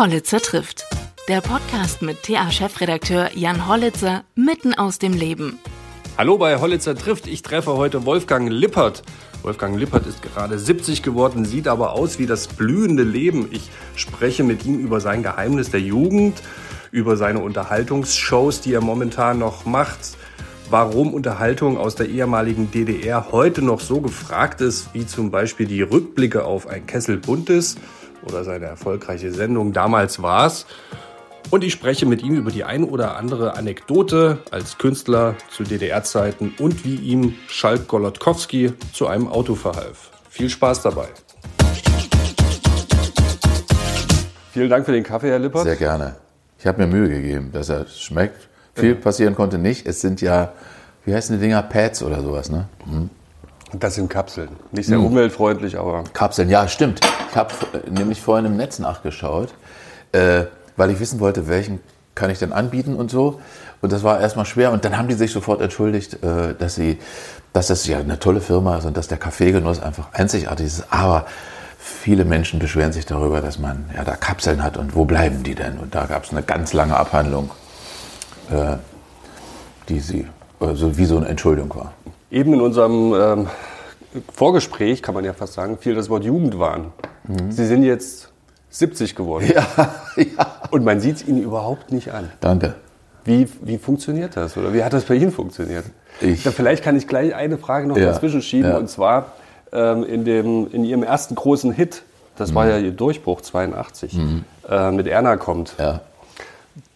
Hollitzer trifft. Der Podcast mit TA-Chefredakteur Jan Hollitzer mitten aus dem Leben. Hallo bei Hollitzer trifft. Ich treffe heute Wolfgang Lippert. Wolfgang Lippert ist gerade 70 geworden, sieht aber aus wie das blühende Leben. Ich spreche mit ihm über sein Geheimnis der Jugend, über seine Unterhaltungsshows, die er momentan noch macht, warum Unterhaltung aus der ehemaligen DDR heute noch so gefragt ist, wie zum Beispiel die Rückblicke auf ein Kessel Buntes oder seine erfolgreiche Sendung Damals war's. Und ich spreche mit ihm über die ein oder andere Anekdote als Künstler zu DDR-Zeiten und wie ihm Schalk Golodkowski zu einem Auto verhalf. Viel Spaß dabei. Vielen Dank für den Kaffee, Herr Lippert. Sehr gerne. Ich habe mir Mühe gegeben, dass er schmeckt. Viel passieren konnte nicht. Es sind ja, wie heißen die Dinger? Pads oder sowas, ne? Mhm. Das sind Kapseln. Nicht sehr umweltfreundlich, aber. Kapseln, ja, stimmt. Ich habe nämlich vorhin im Netz nachgeschaut, äh, weil ich wissen wollte, welchen kann ich denn anbieten und so. Und das war erstmal schwer. Und dann haben die sich sofort entschuldigt, äh, dass sie, dass das ja eine tolle Firma ist und dass der Kaffeegenuss einfach einzigartig ist. Aber viele Menschen beschweren sich darüber, dass man ja da Kapseln hat und wo bleiben die denn? Und da gab es eine ganz lange Abhandlung, äh, die sie, also wie so eine Entschuldigung war. Eben in unserem ähm, Vorgespräch, kann man ja fast sagen, fiel das Wort Jugendwahn. Sie sind jetzt 70 geworden. Ja, ja. Und man sieht es Ihnen überhaupt nicht an. Danke. Wie, wie funktioniert das? Oder wie hat das bei Ihnen funktioniert? Ich- Da vielleicht kann ich gleich eine Frage noch Ja, dazwischen schieben. ja. Und zwar ähm, in, dem, in Ihrem ersten großen Hit, das Mhm. war ja Ihr Durchbruch 82, äh, mit Erna kommt. Ja,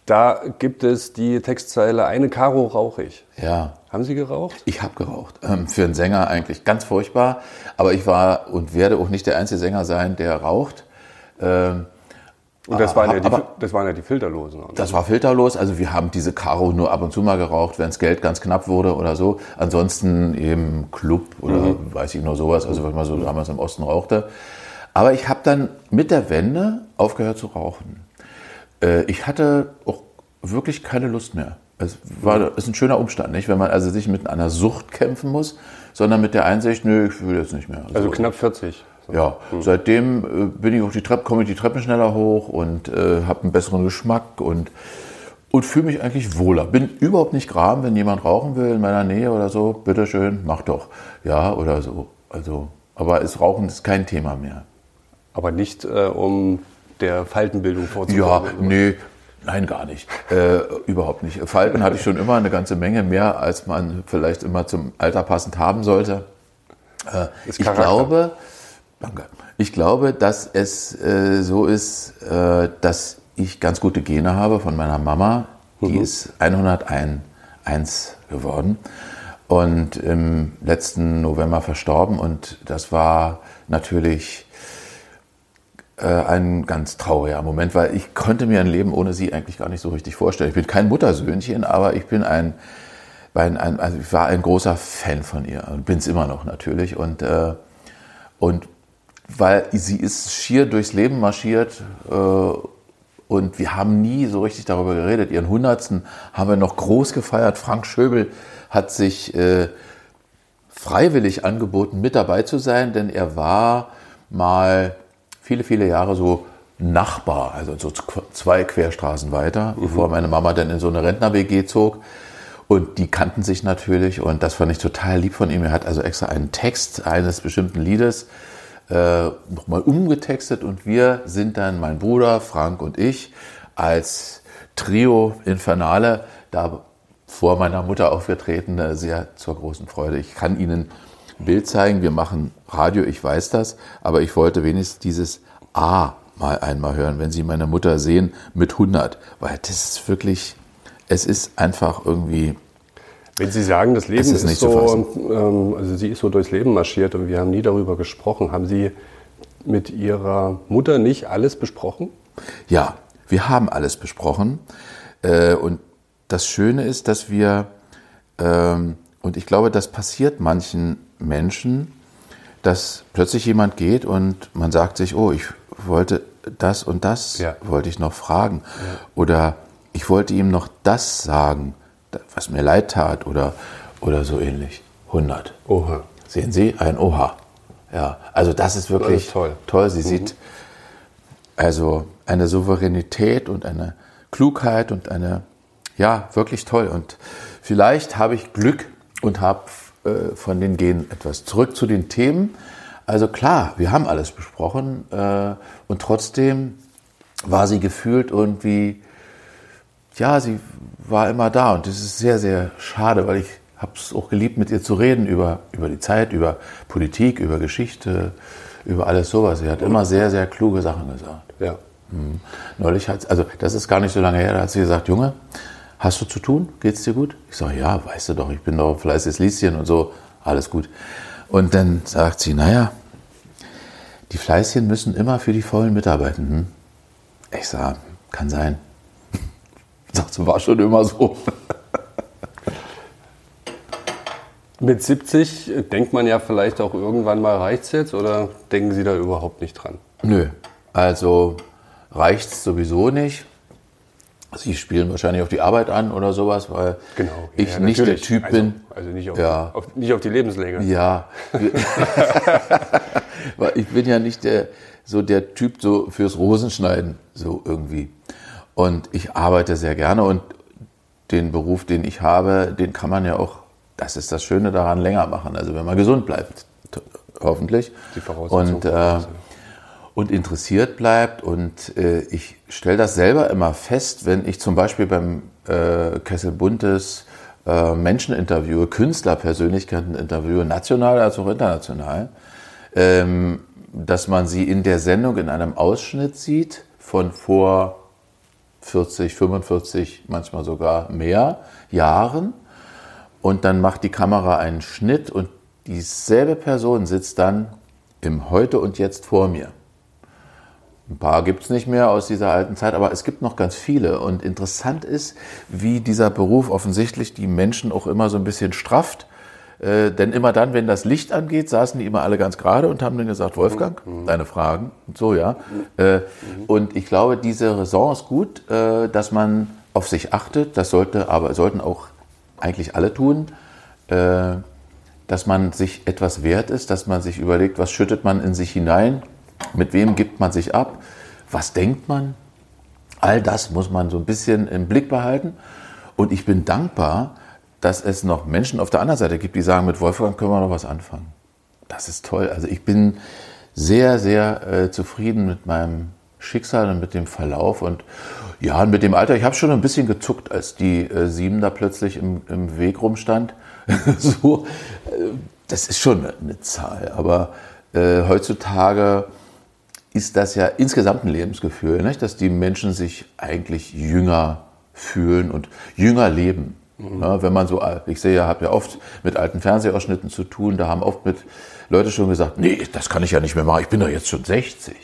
Da gibt es die Textzeile, eine Karo rauche ich. ja. Haben Sie geraucht? Ich habe geraucht. Ähm, für einen Sänger eigentlich ganz furchtbar. Aber ich war und werde auch nicht der einzige Sänger sein, der raucht. Ähm, Und das waren, ja die, aber- das waren ja die Filterlosen. oder? Das war filterlos. Also wir haben diese Karo nur ab und zu mal geraucht, wenn das Geld ganz knapp wurde oder so. Ansonsten eben Club oder weiß ich nur sowas, also was man so damals im Osten rauchte. Aber ich habe dann mit der Wende aufgehört zu rauchen. Äh, ich hatte auch wirklich keine Lust mehr. Es war, ist ein schöner Umstand, nicht? Wenn man also sich mit einer Sucht kämpfen muss, sondern mit der Einsicht, nö, ich will jetzt nicht mehr. Also So. knapp 40. So. Ja, seitdem äh, bin ich auf die Treppe, komme ich die Treppen schneller hoch und äh, habe einen besseren Geschmack und, und fühle mich eigentlich wohler. Bin überhaupt nicht gram, wenn jemand rauchen will in meiner Nähe oder so, bitteschön, mach doch. Ja, oder so. Also, aber ist Rauchen ist kein Thema mehr. Aber nicht, äh, um der Faltenbildung Ja, vorzubeugen. nee, nein, gar nicht. Äh, überhaupt nicht. Falten hatte ich schon immer eine ganze Menge, mehr als man vielleicht immer zum Alter passend haben sollte. Äh, ich glaube, danke. Ich glaube, dass es äh, so ist, äh, dass ich ganz gute Gene habe von meiner Mama. Die ist 101 geworden und im letzten November verstorben. Und das war natürlich äh, ein ganz trauriger Moment, weil ich konnte mir ein Leben ohne sie eigentlich gar nicht so richtig vorstellen. Ich bin kein Muttersöhnchen, aber ich bin ein, ein, ein also ich war ein großer Fan von ihr und bin es immer noch natürlich. Und, äh, und weil sie ist schier durchs Leben marschiert äh, und wir haben nie so richtig darüber geredet. Ihren Hundertsten haben wir noch groß gefeiert. Frank Schöbel hat sich äh, freiwillig angeboten, mit dabei zu sein, denn er war mal viele, viele Jahre so Nachbar, also so zwei Querstraßen weiter, bevor meine Mama dann in so eine Rentner-WG zog. Und die kannten sich natürlich und das fand ich total lieb von ihm. Er hat also extra einen Text eines bestimmten Liedes äh, nochmal umgetextet und wir sind dann, mein Bruder, Frank und ich, als Trio Infernale da vor meiner Mutter aufgetreten, sehr zur großen Freude. Ich kann Ihnen Bild zeigen, wir machen Radio, ich weiß das, aber ich wollte wenigstens dieses A mal einmal hören, wenn Sie meine Mutter sehen mit 100, weil das ist wirklich, es ist einfach irgendwie, Wenn Sie sagen, das Leben ist ist, so, ähm, also sie ist so durchs Leben marschiert und wir haben nie darüber gesprochen, haben Sie mit Ihrer Mutter nicht alles besprochen? Ja, wir haben alles besprochen. Äh, und das Schöne ist, dass wir, ähm, und ich glaube, das passiert manchen Menschen, dass plötzlich jemand geht und man sagt sich, oh, ich wollte das und das, Ja. wollte ich noch fragen. Oder ich wollte ihm noch das sagen, was mir leid tat oder, oder so ähnlich. 100. Oha. Sehen Sie, ein Oha. Ja, also das ist wirklich Das ist toll. toll. Sie sieht Also eine Souveränität und eine Klugheit und eine, ja, wirklich toll. Und vielleicht habe ich Glück und habe äh, von den Genen etwas. Zurück zu den Themen. Also klar, wir haben alles besprochen äh, und trotzdem war sie gefühlt irgendwie, ja, sie war immer da und das ist sehr, sehr schade, weil ich habe es auch geliebt, mit ihr zu reden über, über die Zeit, über Politik, über Geschichte, über alles sowas. Sie hat immer sehr, sehr kluge Sachen gesagt. Ja. Mhm. Neulich hat also das ist gar nicht so lange her, da hat sie gesagt, Junge, hast du zu tun? Geht's dir gut? Ich sage, ja, weißt du doch, ich bin doch ein fleißiges Lieschen und so, alles gut. Und dann sagt sie, naja, die Fleißchen müssen immer für die Vollen mitarbeiten. Hm? Ich sage, kann sein. Sagt sie, war schon immer so. Mit 70 denkt man ja vielleicht auch irgendwann mal, reicht's jetzt oder denken Sie da überhaupt nicht dran? Nö, also reicht's sowieso nicht. Sie spielen wahrscheinlich auf die Arbeit an oder sowas, weil Genau. ich Ja, nicht der. Typ also, bin. Also nicht auf, Ja. auf, nicht auf die Lebenslänge. Ja. Weil ich bin ja nicht der, so der Typ so fürs Rosenschneiden, so irgendwie. Und ich arbeite sehr gerne und den Beruf, den ich habe, den kann man ja auch, das ist das Schöne daran, länger machen. Also wenn man gesund bleibt, hoffentlich. Die Voraussetzung. Und, äh, und interessiert bleibt. Und äh, ich stelle das selber immer fest, wenn ich zum Beispiel beim äh, Kessel Buntes äh, Menschen interviewe, Künstlerpersönlichkeiten interviewe, national als auch international, ähm, dass man sie in der Sendung in einem Ausschnitt sieht von vor 40, 45, manchmal sogar mehr Jahren. Und dann macht die Kamera einen Schnitt und dieselbe Person sitzt dann im Heute und Jetzt vor mir. Ein paar gibt es nicht mehr aus dieser alten Zeit, aber es gibt noch ganz viele. Und interessant ist, wie dieser Beruf offensichtlich die Menschen auch immer so ein bisschen strafft. Äh, denn immer dann, wenn das Licht angeht, saßen die immer alle ganz gerade und haben dann gesagt, Wolfgang, deine Fragen und so, ja. Äh, und ich glaube, diese Raison ist gut, äh, dass man auf sich achtet. Das sollte aber, sollten auch eigentlich alle tun. Äh, dass man sich etwas wert ist, dass man sich überlegt, was schüttet man in sich hinein, mit wem gibt man sich ab, was denkt man. All das muss man so ein bisschen im Blick behalten. Und ich bin dankbar, dass es noch Menschen auf der anderen Seite gibt, die sagen, mit Wolfgang können wir noch was anfangen. Das ist toll. Also ich bin sehr, sehr äh, zufrieden mit meinem Schicksal und mit dem Verlauf und ja, und mit dem Alter. Ich habe schon ein bisschen gezuckt, als die äh, Sieben da plötzlich im, im Weg rumstand. so, äh, das ist schon eine, Zahl. Aber äh, heutzutage ist das ja insgesamt ein Lebensgefühl, nicht? dass die Menschen sich eigentlich jünger fühlen und jünger leben. Ja, wenn man so, ich sehe ja, habe ja oft mit alten Fernsehausschnitten zu tun, da haben oft mit Leute schon gesagt, nee, das kann ich ja nicht mehr machen, ich bin doch jetzt schon 60.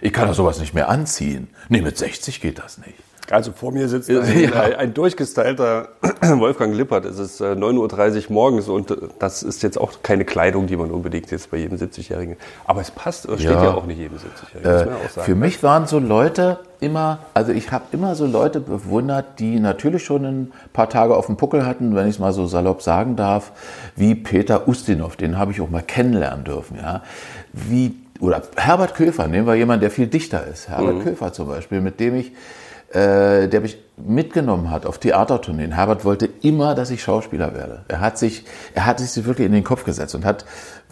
Ich kann doch sowas nicht mehr anziehen. Nee, mit 60 geht das nicht. Also vor mir sitzt ein, Ja. ein, durchgestylter Wolfgang Lippert. Es ist äh, 9.30 Uhr morgens und äh, das ist jetzt auch keine Kleidung, die man unbedingt jetzt bei jedem 70-Jährigen. Aber es passt, es steht Ja. ja auch nicht jedem 70-Jährigen, muss Äh, für mich waren so Leute immer, also ich habe immer so Leute bewundert, die natürlich schon ein paar Tage auf dem Puckel hatten, wenn ich es mal so salopp sagen darf, wie Peter Ustinov, den habe ich auch mal kennenlernen dürfen, ja. Wie, oder Herbert Köfer, nehmen wir jemanden, der viel dichter ist. Herbert Köfer zum Beispiel, mit dem ich äh, der mich mitgenommen hat auf Theatertourneen. Herbert wollte immer, dass ich Schauspieler werde. Er hat sich, er hat sich wirklich in den Kopf gesetzt und hat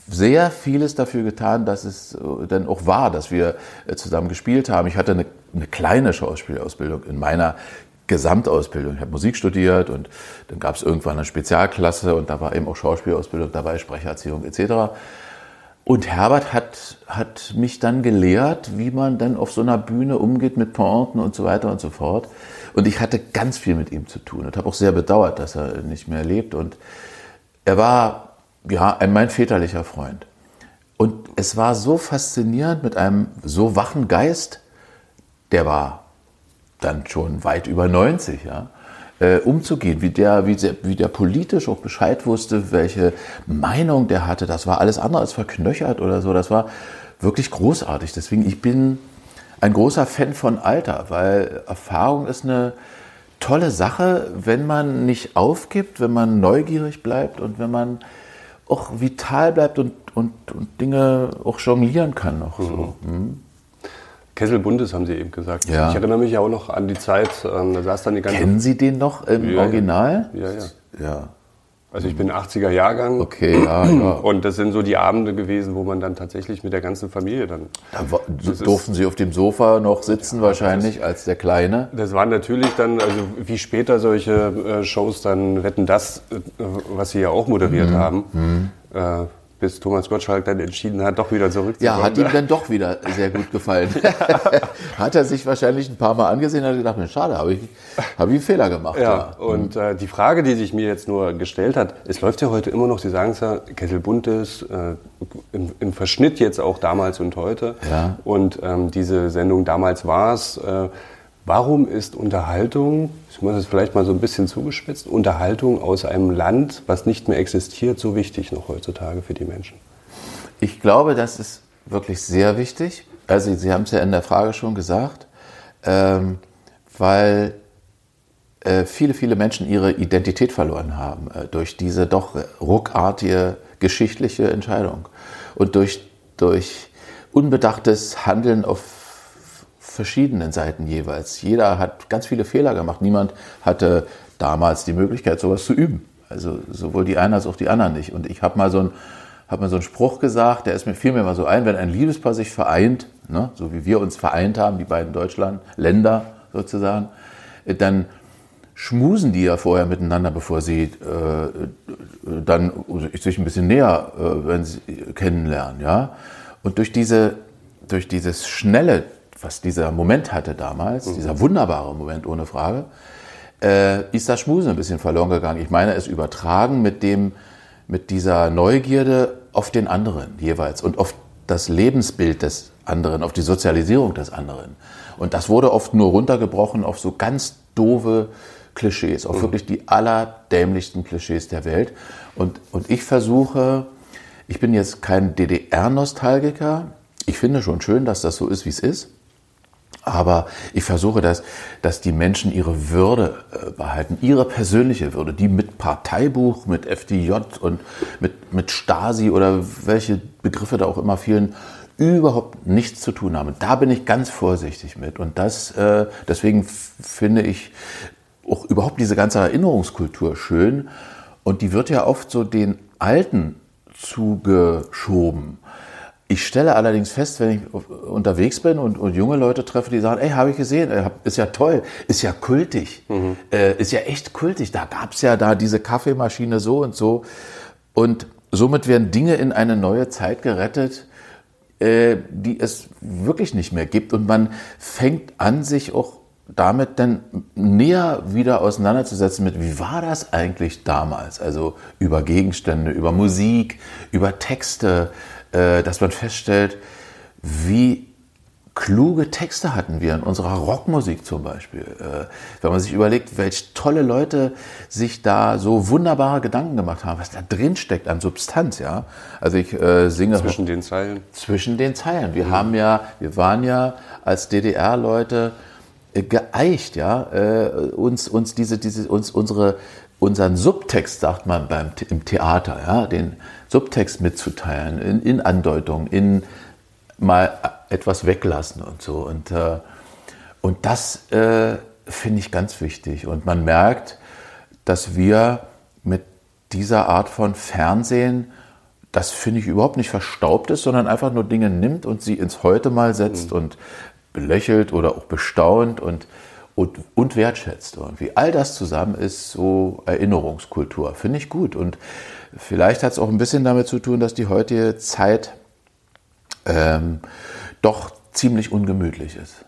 sehr vieles dafür getan, dass es äh, dann auch war, dass wir äh, zusammen gespielt haben. Ich hatte eine, eine kleine Schauspielausbildung in meiner Gesamtausbildung. Ich habe Musik studiert und dann gab es irgendwann eine Spezialklasse und da war eben auch Schauspielausbildung dabei, Sprecherziehung etc. Und Herbert hat, hat mich dann gelehrt, wie man dann auf so einer Bühne umgeht mit Pointen und so weiter und so fort. Und ich hatte ganz viel mit ihm zu tun und habe auch sehr bedauert, dass er nicht mehr lebt. Und er war ja ein, mein väterlicher Freund. Und es war so faszinierend mit einem so wachen Geist, der war dann schon weit über 90, ja, äh, umzugehen, wie der, wie, der, wie der politisch auch Bescheid wusste, welche Meinung der hatte. Das war alles andere als verknöchert oder so. Das war wirklich großartig. Deswegen, ich bin ein großer Fan von Alter, weil Erfahrung ist eine tolle Sache, wenn man nicht aufgibt, wenn man neugierig bleibt und wenn man auch vital bleibt und, und, und Dinge auch jonglieren kann noch so. Mhm. Kessel Bundes haben Sie eben gesagt. Ja. Ich erinnere mich ja auch noch an die Zeit, ähm, da saß dann die ganze... Kennen Sie den noch im Ja, Original? Ja, ja. Ja. Also ich bin 80er Jahrgang. Okay, ja, ja. Und das sind so die Abende gewesen, wo man dann tatsächlich mit der ganzen Familie dann. Da wa- durften Sie auf dem Sofa noch sitzen wahrscheinlich als der Kleine. Das waren natürlich dann, also wie später solche äh, Shows dann Wetten das, äh, was Sie ja auch moderiert Mhm. haben, äh, bis Thomas Gottschalk dann entschieden hat, doch wieder zurückzukommen. Ja, hat ihm dann doch wieder sehr gut gefallen. hat er sich wahrscheinlich ein paar Mal angesehen und hat gedacht, Mensch, schade, habe ich, hab ich einen Fehler gemacht. Ja, und äh, die Frage, die sich mir jetzt nur gestellt hat, es läuft ja heute immer noch, Sie sagen es ja, Kessel Buntes, äh, im, im Verschnitt jetzt auch damals und heute. Ja. Und ähm, diese Sendung damals war es. Äh, warum ist Unterhaltung, ich muss es vielleicht mal so ein bisschen zugespitzt, Unterhaltung aus einem Land, was nicht mehr existiert, so wichtig noch heutzutage für die Menschen? Ich glaube, das ist wirklich sehr wichtig. Also Sie haben es ja in der Frage schon gesagt, ähm, weil äh, viele, viele Menschen ihre Identität verloren haben äh, durch diese doch ruckartige geschichtliche Entscheidung und durch, durch unbedachtes Handeln auf verschiedenen Seiten jeweils. Jeder hat ganz viele Fehler gemacht. Niemand hatte damals die Möglichkeit, sowas zu üben. Also sowohl die einen als auch die anderen nicht. Und ich habe mal so ein habe so einen Spruch gesagt, der ist mir mir mal so ein, wenn ein Liebespaar sich vereint, ne, so wie wir uns vereint haben, die beiden Deutschland, Länder sozusagen, äh, dann schmusen die ja vorher miteinander, bevor sie äh, dann sich ein bisschen näher äh, wenn sie kennenlernen, ja. Und durch diese, durch dieses schnelle, was dieser Moment hatte damals, dieser wunderbare Moment ohne Frage, äh, ist das Schmusen ein bisschen verloren gegangen. Ich meine, es übertragen mit dem, mit dieser Neugierde auf den anderen jeweils und auf das Lebensbild des anderen, auf die Sozialisierung des anderen. Und das wurde oft nur runtergebrochen auf so ganz doofe Klischees, auf wirklich die allerdämlichsten Klischees der Welt. Und, und ich versuche, ich bin jetzt kein DDR-Nostalgiker. Ich finde schon schön, dass das so ist, wie es ist. Aber ich versuche, dass, dass die Menschen ihre Würde äh, behalten, ihre persönliche Würde, die mit Parteibuch, mit FDJ und mit, mit Stasi oder welche Begriffe da auch immer vielen überhaupt nichts zu tun haben. Da bin ich ganz vorsichtig mit. Und das, äh, deswegen finde ich auch überhaupt diese ganze Erinnerungskultur schön. Und die wird ja oft so den Alten zugeschoben. Ich stelle allerdings fest, wenn ich unterwegs bin und, und junge Leute treffe, die sagen, ey, habe ich gesehen, ist ja toll, ist ja kultig, äh, ist ja echt kultig. Da gab es ja da diese Kaffeemaschine so und so. Und somit werden Dinge in eine neue Zeit gerettet, äh, die es wirklich nicht mehr gibt. Und man fängt an, sich auch damit dann näher wieder auseinanderzusetzen mit, wie war das eigentlich damals? Also über Gegenstände, über Musik, über Texte, dass man feststellt, wie kluge Texte hatten wir in unserer Rockmusik zum Beispiel. Äh, wenn man sich überlegt, welche tolle Leute sich da so wunderbare Gedanken gemacht haben, was da drin steckt an Substanz, ja. Also ich äh, singe Zwischen den Zeilen. zwischen den Zeilen. Wir haben ja, wir waren ja als DDR-Leute äh, geeicht, ja, äh, uns, uns diese, diese, uns unsere, unseren Subtext, sagt man beim, im Theater, ja, den Subtext mitzuteilen, in, in Andeutung, in mal etwas weglassen und so. Und, äh, und das äh, finde ich ganz wichtig. Und man merkt, dass wir mit dieser Art von Fernsehen, das finde ich überhaupt nicht verstaubt ist, sondern einfach nur Dinge nimmt und sie ins Heute mal setzt und belächelt oder auch bestaunt und, und, und wertschätzt. Irgendwie all das zusammen ist so Erinnerungskultur. Finde ich gut. Und vielleicht hat es auch ein bisschen damit zu tun, dass die heutige Zeit ähm, doch ziemlich ungemütlich ist.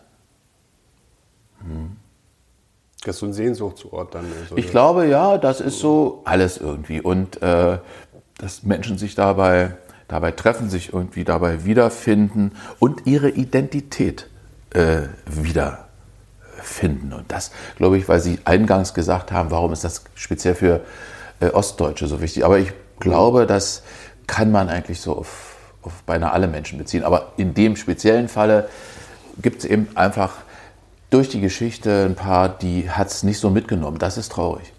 Das ist so ein Sehnsuchtsort dann. Also, Ich glaube, ja, das ist so alles irgendwie. Und äh, dass Menschen sich dabei, dabei treffen, sich irgendwie dabei wiederfinden und ihre Identität äh, wiederfinden. Und das, glaube ich, weil Sie eingangs gesagt haben, warum ist das speziell für äh, Ostdeutsche so wichtig. Aber ich glaube, das kann man eigentlich so auf, auf beinahe alle Menschen beziehen. Aber in dem speziellen Falle gibt es eben einfach durch die Geschichte ein paar, die hat es nicht so mitgenommen. Das ist traurig.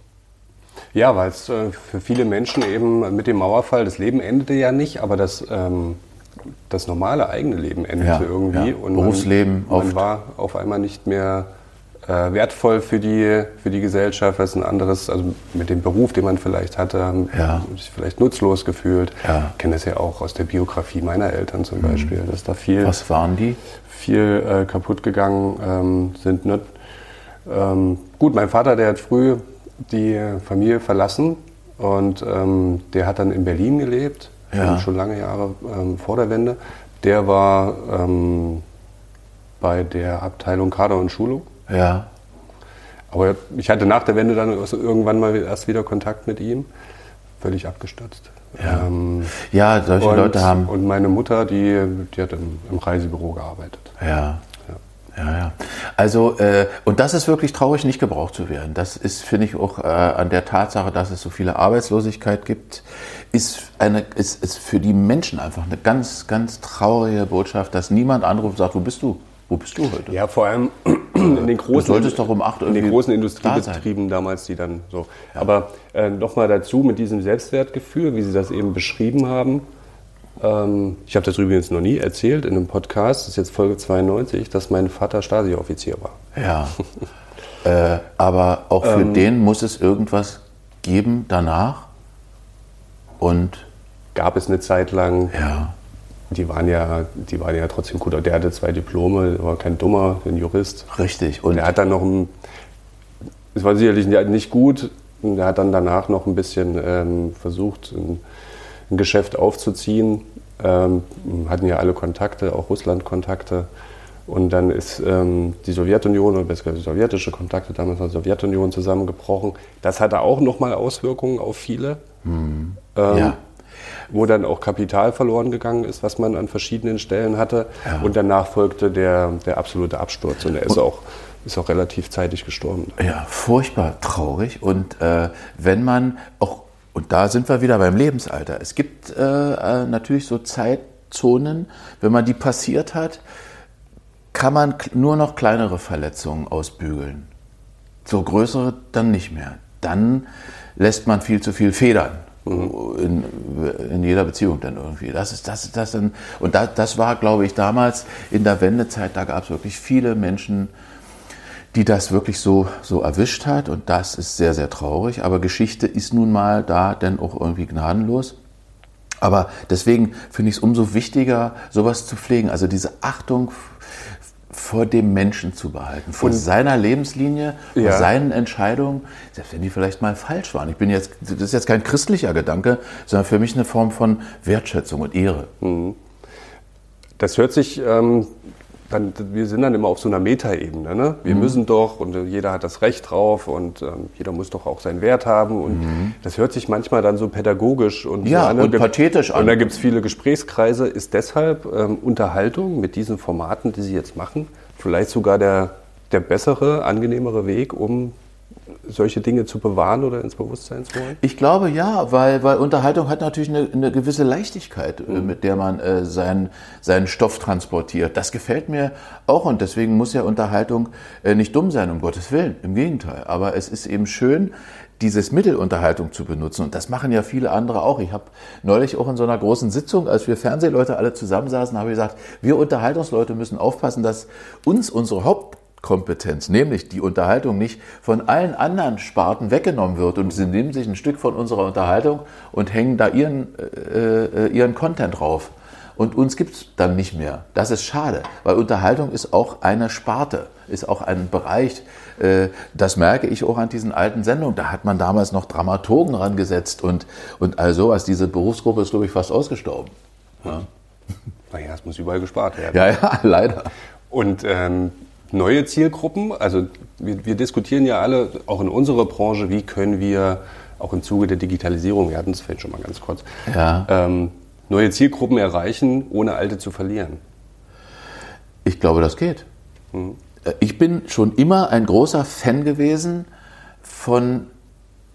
Ja, weil es äh, für viele Menschen eben mit dem Mauerfall, das Leben endete ja nicht, aber das, ähm, das normale eigene Leben endete Ja, irgendwie. ja. Und Berufsleben man, man war auf einmal nicht mehr äh, wertvoll für die, für die Gesellschaft, was ein anderes, also mit dem Beruf, den man vielleicht hatte, haben Ja. sich vielleicht nutzlos gefühlt. Ja. Mhm. Ich kenne das ja auch aus der Biografie meiner Eltern zum Beispiel, dass da viel Was waren die? viel äh, kaputt gegangen ähm, sind. Ne? Ähm, gut, mein Vater, der hat früh die Familie verlassen und ähm, der hat dann in Berlin gelebt, Ja. schon, schon lange Jahre ähm, vor der Wende. Der war ähm, bei der Abteilung Kader und Schulung. Ja. Aber ich hatte nach der Wende dann irgendwann mal erst wieder Kontakt mit ihm. Völlig abgestürzt. Ja. Ähm, Ja, solche und, Leute haben. Und meine Mutter, die, die hat im, im Reisebüro gearbeitet. Ja. Ja, ja. Also, äh, und das ist wirklich traurig, nicht gebraucht zu werden. Das ist, finde ich, auch äh, an der Tatsache, dass es so viele Arbeitslosigkeit gibt, ist, eine, ist, ist für die Menschen einfach eine ganz, ganz traurige Botschaft, dass niemand anruft und sagt, wo bist du? Wo bist du heute? Ja, vor allem in den großen, solltest doch um acht in den großen da Industriebetrieben damals, die dann so. Aber äh, nochmal dazu mit diesem Selbstwertgefühl, wie Sie das eben beschrieben haben. Ähm, ich habe das übrigens noch nie erzählt in einem Podcast, das ist jetzt Folge 92, dass mein Vater Stasi-Offizier war. Ja. äh, aber auch für Ähm. den muss es irgendwas geben danach. Und Gab es eine Zeit lang, ja, die waren ja, die waren ja trotzdem gut. Der hatte zwei Diplome, war kein Dummer, ein Jurist. richtig. Und er hat dann noch ein, es war sicherlich nicht gut, er hat dann danach noch ein bisschen ähm, versucht, ein, ein Geschäft aufzuziehen. Ähm, hatten ja alle Kontakte, auch Russland-Kontakte. Und dann ist ähm, die Sowjetunion, oder besser gesagt sowjetische Kontakte damals war die Sowjetunion zusammengebrochen. Das hatte auch nochmal Auswirkungen auf viele. Ähm, ja. Wo dann auch Kapital verloren gegangen ist, was man an verschiedenen Stellen hatte. Und danach folgte der, der absolute Absturz. Und er ist auch, ist auch relativ zeitig gestorben. Ja, furchtbar traurig. Und äh, wenn man auch, und da sind wir wieder beim Lebensalter, es gibt äh, äh, natürlich so Zeitzonen, wenn man die passiert hat, kann man nur noch kleinere Verletzungen ausbügeln. So größere dann nicht mehr. Dann lässt man viel zu viel federn. In, in jeder Beziehung dann irgendwie. Das ist das, ist das dann, und da, das war, glaube ich, damals in der Wendezeit, da gab es wirklich viele Menschen, die das wirklich so, so erwischt hat. Und das ist sehr, sehr traurig. Aber Geschichte ist nun mal da denn auch irgendwie gnadenlos. Aber deswegen finde ich es umso wichtiger, sowas zu pflegen. Also diese Achtung vor dem Menschen zu behalten, vor Und- seiner Lebenslinie, vor Ja. seinen Entscheidungen, selbst wenn die vielleicht mal falsch waren. Ich bin jetzt, das ist jetzt kein christlicher Gedanke, sondern für mich eine Form von Wertschätzung und Ehre. Das hört sich, ähm, dann, wir sind dann immer auf so einer Metaebene. Ne? Mhm. Wir müssen doch und jeder hat das Recht drauf und ähm, jeder muss doch auch seinen Wert haben. Und das hört sich manchmal dann so pädagogisch und, Mhm. Ja, so an. und gibt- pathetisch an. Und da gibt es viele Gesprächskreise. Ist deshalb ähm, Unterhaltung mit diesen Formaten, die Sie jetzt machen, vielleicht sogar der, der bessere, angenehmere Weg, um solche Dinge zu bewahren oder ins Bewusstsein zu holen? Ich glaube ja, weil, weil Unterhaltung hat natürlich eine, eine gewisse Leichtigkeit, äh, mit der man äh, seinen, seinen Stoff transportiert. Das gefällt mir auch und deswegen muss ja Unterhaltung äh, nicht dumm sein, um Gottes Willen. Im Gegenteil. Aber es ist eben schön, dieses Mittel Unterhaltung zu benutzen. Und das machen ja viele andere auch. Ich habe neulich auch in so einer großen Sitzung, als wir Fernsehleute alle zusammensaßen, habe ich gesagt, wir Unterhaltungsleute müssen aufpassen, dass uns unsere Hauptkompetenz, nämlich die Unterhaltung, nicht von allen anderen Sparten weggenommen wird. Und sie nehmen sich ein Stück von unserer Unterhaltung und hängen da ihren, äh, äh, ihren Content drauf. Und uns gibt es dann nicht mehr. Das ist schade, weil Unterhaltung ist auch eine Sparte, ist auch ein Bereich. äh, Das merke ich auch an diesen alten Sendungen. Da hat man damals noch Dramaturgen rangesetzt und, und all sowas. Diese Berufsgruppe ist, glaube ich, fast ausgestorben. Naja, es muss überall gespart werden. Ja, ja, leider. Und ähm, neue Zielgruppen, also wir, wir diskutieren ja alle, auch in unserer Branche, wie können wir auch im Zuge der Digitalisierung, wir hatten es vielleicht schon mal ganz kurz, Ja. ähm, neue Zielgruppen erreichen, ohne alte zu verlieren. Ich glaube, das geht. Äh, Ich bin schon immer ein großer Fan gewesen von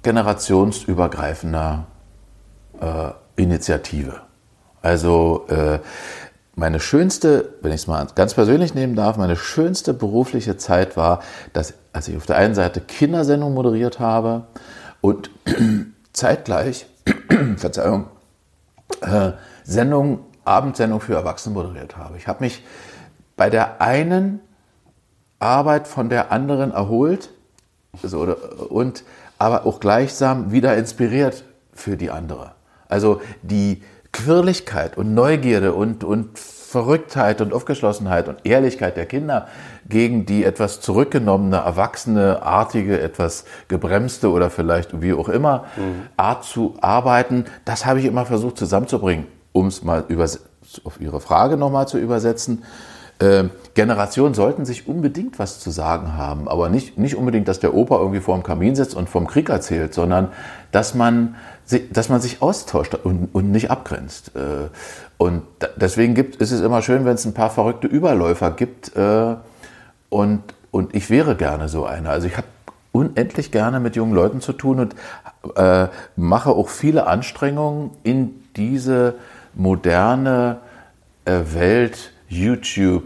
generationsübergreifender äh, Initiative. Also äh, meine schönste, wenn ich es mal ganz persönlich nehmen darf, meine schönste berufliche Zeit war, dass als ich auf der einen Seite Kindersendung moderiert habe und zeitgleich, Verzeihung, äh, Sendungen Abendsendung für Erwachsene moderiert habe. Ich habe mich bei der einen Arbeit von der anderen erholt so, und aber auch gleichsam wieder inspiriert für die andere. Also die Quirligkeit und Neugierde und, und Verrücktheit und Aufgeschlossenheit und Ehrlichkeit der Kinder gegen die etwas zurückgenommene, erwachsene, artige, etwas gebremste oder vielleicht wie auch immer mhm. Art zu arbeiten, das habe ich immer versucht zusammenzubringen, um es mal auf Ihre Frage nochmal zu übersetzen. Äh, Generationen sollten sich unbedingt was zu sagen haben, aber nicht, nicht unbedingt, dass der Opa irgendwie vor dem Kamin sitzt und vom Krieg erzählt, sondern dass man, dass man sich austauscht und, und nicht abgrenzt. Äh, und deswegen gibt, ist es immer schön, wenn es ein paar verrückte Überläufer gibt. Äh, und, und ich wäre gerne so einer. Also ich habe unendlich gerne mit jungen Leuten zu tun und äh, mache auch viele Anstrengungen in diese moderne Welt, YouTube,